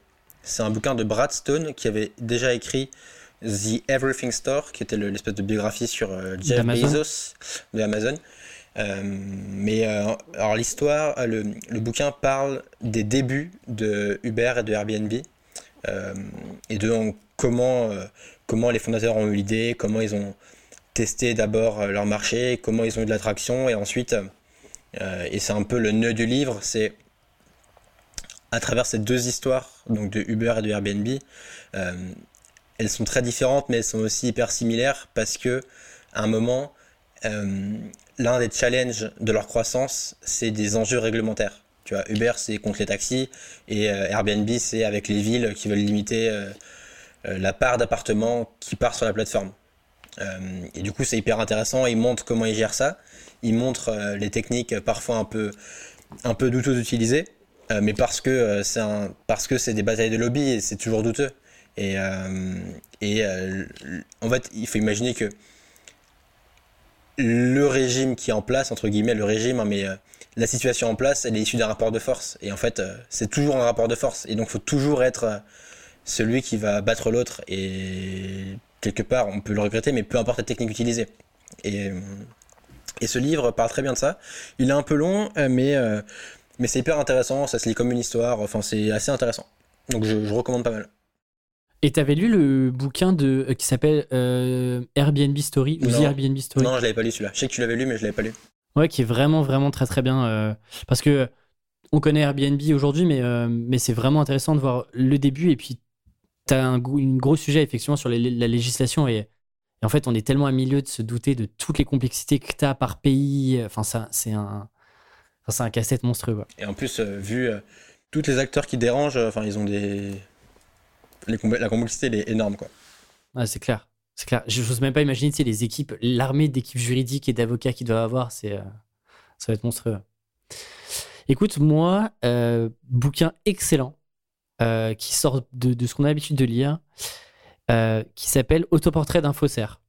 C'est un bouquin de Brad Stone qui avait déjà écrit The Everything Store, qui était le- l'espèce de biographie sur euh, Jeff. Bezos de Amazon. Euh, mais euh, alors l'histoire, le, le bouquin parle des débuts de Uber et de Airbnb euh, et de en- comment, comment les fondateurs ont eu l'idée, comment ils ont tester d'abord leur marché, comment ils ont eu de l'attraction, et ensuite, et c'est un peu le nœud du livre, c'est à travers ces deux histoires, donc de Uber et de Airbnb, elles sont très différentes, mais elles sont aussi hyper similaires parce que à un moment, l'un des challenges de leur croissance, c'est des enjeux réglementaires. Tu vois, Uber, c'est contre les taxis, et Airbnb, c'est avec les villes qui veulent limiter euh, la part d'appartements qui part sur la plateforme. Euh, et du coup, c'est hyper intéressant. Ils montrent comment ils gèrent ça. Ils montrent euh, les techniques parfois un peu, un peu douteuses d'utiliser, mais parce que c'est un, parce que c'est des batailles de lobby et c'est toujours douteux. Et, et en fait, il faut imaginer que le régime qui est en place, entre guillemets, le régime, hein, mais la situation en place, elle est issue d'un rapport de force. Et en fait, c'est toujours un rapport de force. Et donc, faut toujours être celui qui va battre l'autre. Et quelque part, on peut le regretter, mais peu importe la technique utilisée. Et, et ce livre parle très bien de ça. Il est un peu long, euh, mais, euh, mais c'est hyper intéressant. Ça se lit comme une histoire. Enfin, c'est assez intéressant. Donc, je, recommande pas mal. Et t'avais lu le bouquin de euh, qui s'appelle Airbnb Story ou Airbnb Story? Non, je l'avais pas lu celui-là. Je sais que tu l'avais lu, mais je l'avais pas lu. Ouais, qui est vraiment vraiment très très bien parce que on connaît Airbnb aujourd'hui, mais mais c'est vraiment intéressant de voir le début et puis tu as un, gros sujet effectivement sur la législation et, en fait on est tellement à milieu de se douter de toutes les complexités que tu as par pays. Enfin, ça, c'est un, c'est un casse-tête monstrueux. Et en plus, euh, vu euh, tous les acteurs qui dérangent, euh, enfin, ils ont des. la complexité, elle est énorme, quoi. c'est clair. C'est clair. Je n'ose même pas imaginer les équipes, l'armée d'équipes juridiques et d'avocats qu'ils doivent avoir. C'est, ça va être monstrueux. Écoute, moi, bouquin excellent. Euh, qui sort de, ce qu'on a l'habitude de lire, qui s'appelle Autoportrait d'un faussaire.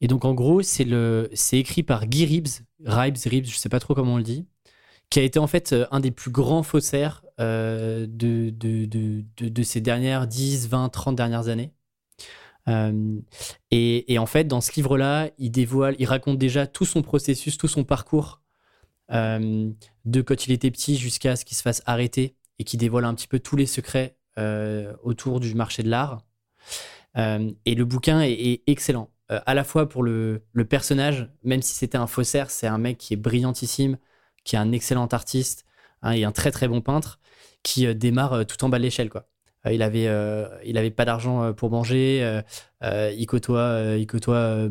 Et donc en gros, c'est écrit par Guy Ribs, Ribes, Ribs, je sais pas trop comment on le dit, qui a été en fait euh, un des plus grands faussaires de, de, de, de, ces dernières 10, 20, 30 dernières années. et, et, en fait, dans ce livre-là, il dévoile, il raconte déjà tout son processus, tout son parcours de quand il était petit jusqu'à ce qu'il se fasse arrêter et qui dévoile un petit peu tous les secrets euh, autour du marché de l'art. Euh, et le bouquin est, excellent, euh, à la fois pour le, personnage, même si c'était un faussaire, c'est un mec qui est brillantissime, qui est un excellent artiste hein, et un très très bon peintre, qui démarre tout en bas de l'échelle. quoi. il avait, il avait pas d'argent pour manger, il côtoie, il côtoie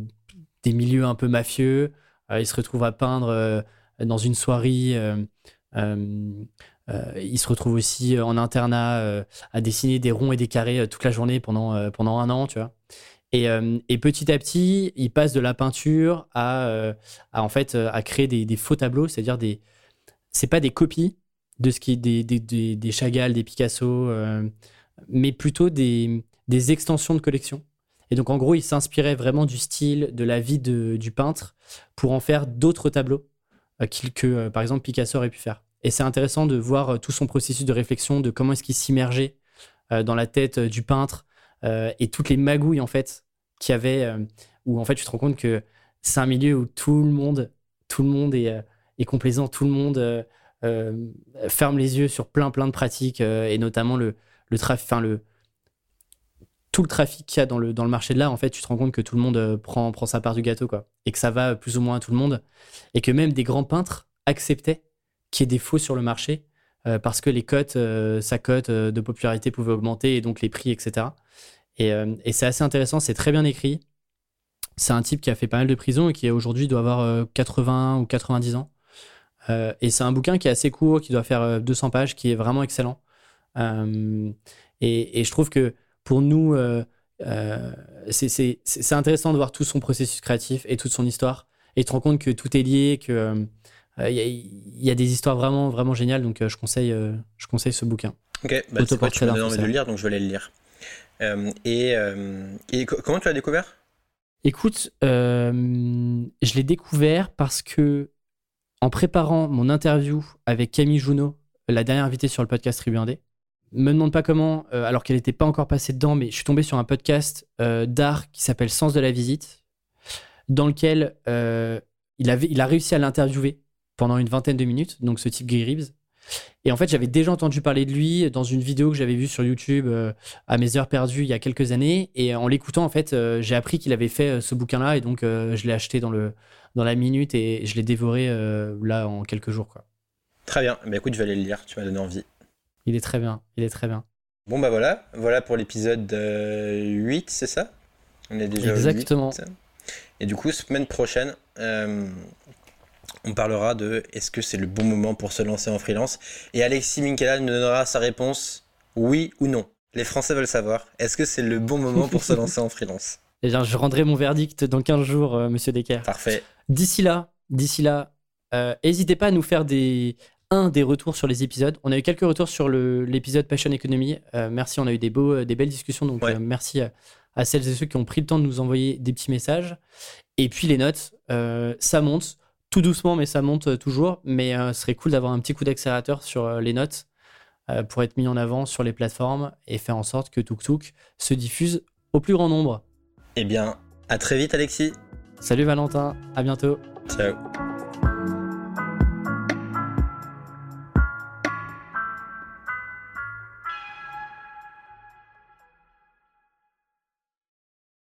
des milieux un peu mafieux, il se retrouve à peindre dans une soirée euh, il se retrouve aussi euh, en internat euh, à dessiner des ronds et des carrés toute la journée pendant, pendant un an, tu vois. Et, et, petit à petit, il passe de la peinture à, à en fait à créer des, faux tableaux, c'est-à-dire des, c'est pas des copies de ce qui est des, des, des, Chagall, des Picasso, mais plutôt des, extensions de collection. Et donc en gros, il s'inspirait vraiment du style, de la vie de, du peintre pour en faire d'autres tableaux que par exemple Picasso aurait pu faire. Et c'est intéressant de voir euh, tout son processus de réflexion, de comment est-ce qu'il s'immergeait euh, dans la tête euh, du peintre et toutes les magouilles en fait avait, où en fait tu te rends compte que c'est un milieu où tout le monde, tout le monde est, est complaisant, tout le monde ferme les yeux sur plein plein de pratiques et notamment le, trafic, enfin tout le trafic qu'il y a dans le, marché de l'art, en fait, tu te rends compte que tout le monde prend, sa part du gâteau, quoi. Et que ça va plus ou moins à tout le monde. Et que même des grands peintres acceptaient qu'il y ait des faux sur le marché euh, parce que les cotes, euh, sa cote euh, de popularité pouvait augmenter et donc les prix, etc. Et, c'est assez intéressant, c'est très bien écrit. C'est un type qui a fait pas mal de prison et qui aujourd'hui doit avoir 80 ou 90 ans. et c'est un bouquin qui est assez court, qui doit faire 200 pages, qui est vraiment excellent. Et, je trouve que pour nous, c'est intéressant de voir tout son processus créatif et toute son histoire. Et tu te rends compte que tout est lié, que il euh, y, a des histoires vraiment, vraiment géniales, donc euh, je, conseille, euh, je conseille ce bouquin. Ok, bah, tu m'as donné envie de le lire, donc je vais aller le lire. Et, et comment tu l'as découvert? Écoute, je l'ai découvert parce que en préparant mon interview avec Camille Junot, la dernière invitée sur le podcast Tribu 1D, me demande pas comment, alors qu'elle n'était pas encore passée dedans, mais je suis tombé sur un podcast d'art qui s'appelle Sens de la visite, dans lequel il, il a réussi à l'interviewer pendant une vingtaine de minutes, donc ce type Guy Reeves. Et en fait, j'avais déjà entendu parler de lui dans une vidéo que j'avais vue sur YouTube euh, à mes heures perdues il y a quelques années. Et en l'écoutant, en fait, euh, j'ai appris qu'il avait fait euh, ce bouquin-là. Et donc, je l'ai acheté dans, le, dans la minute et je l'ai dévoré là en quelques jours. Quoi. Très bien. Mais bah, écoute, je vais aller le lire. Tu m'as donné envie. Il est très bien. Il est très bien. Bon, bah voilà. Voilà pour l'épisode 8, c'est ça? On est déjà Exactement. Et du coup, semaine prochaine, on parlera de est-ce que c'est le bon moment pour se lancer en freelance. Et Alexis Minkela nous donnera sa réponse oui ou non. Les Français veulent savoir est-ce que c'est le bon moment pour se *laughs* lancer en freelance? Eh bien, je rendrai mon verdict dans 15 jours, euh, monsieur Decker. Parfait. D'ici là, d'ici là, euh, n'hésitez pas à nous faire des un des retours sur les épisodes. On a eu quelques retours sur l'épisode Passion Economy. Euh, merci, on a eu des beaux, des belles discussions. Donc merci à, celles et ceux qui ont pris le temps de nous envoyer des petits messages. Et puis les notes, ça monte tout doucement, mais ça monte euh, toujours. Mais euh, ce serait cool d'avoir un petit coup d'accélérateur sur euh, les notes pour être mis en avant sur les plateformes et faire en sorte que Tuk Tuk se diffuse au plus grand nombre. Eh bien, à très vite, Alexis. Salut Valentin, à bientôt. Ciao.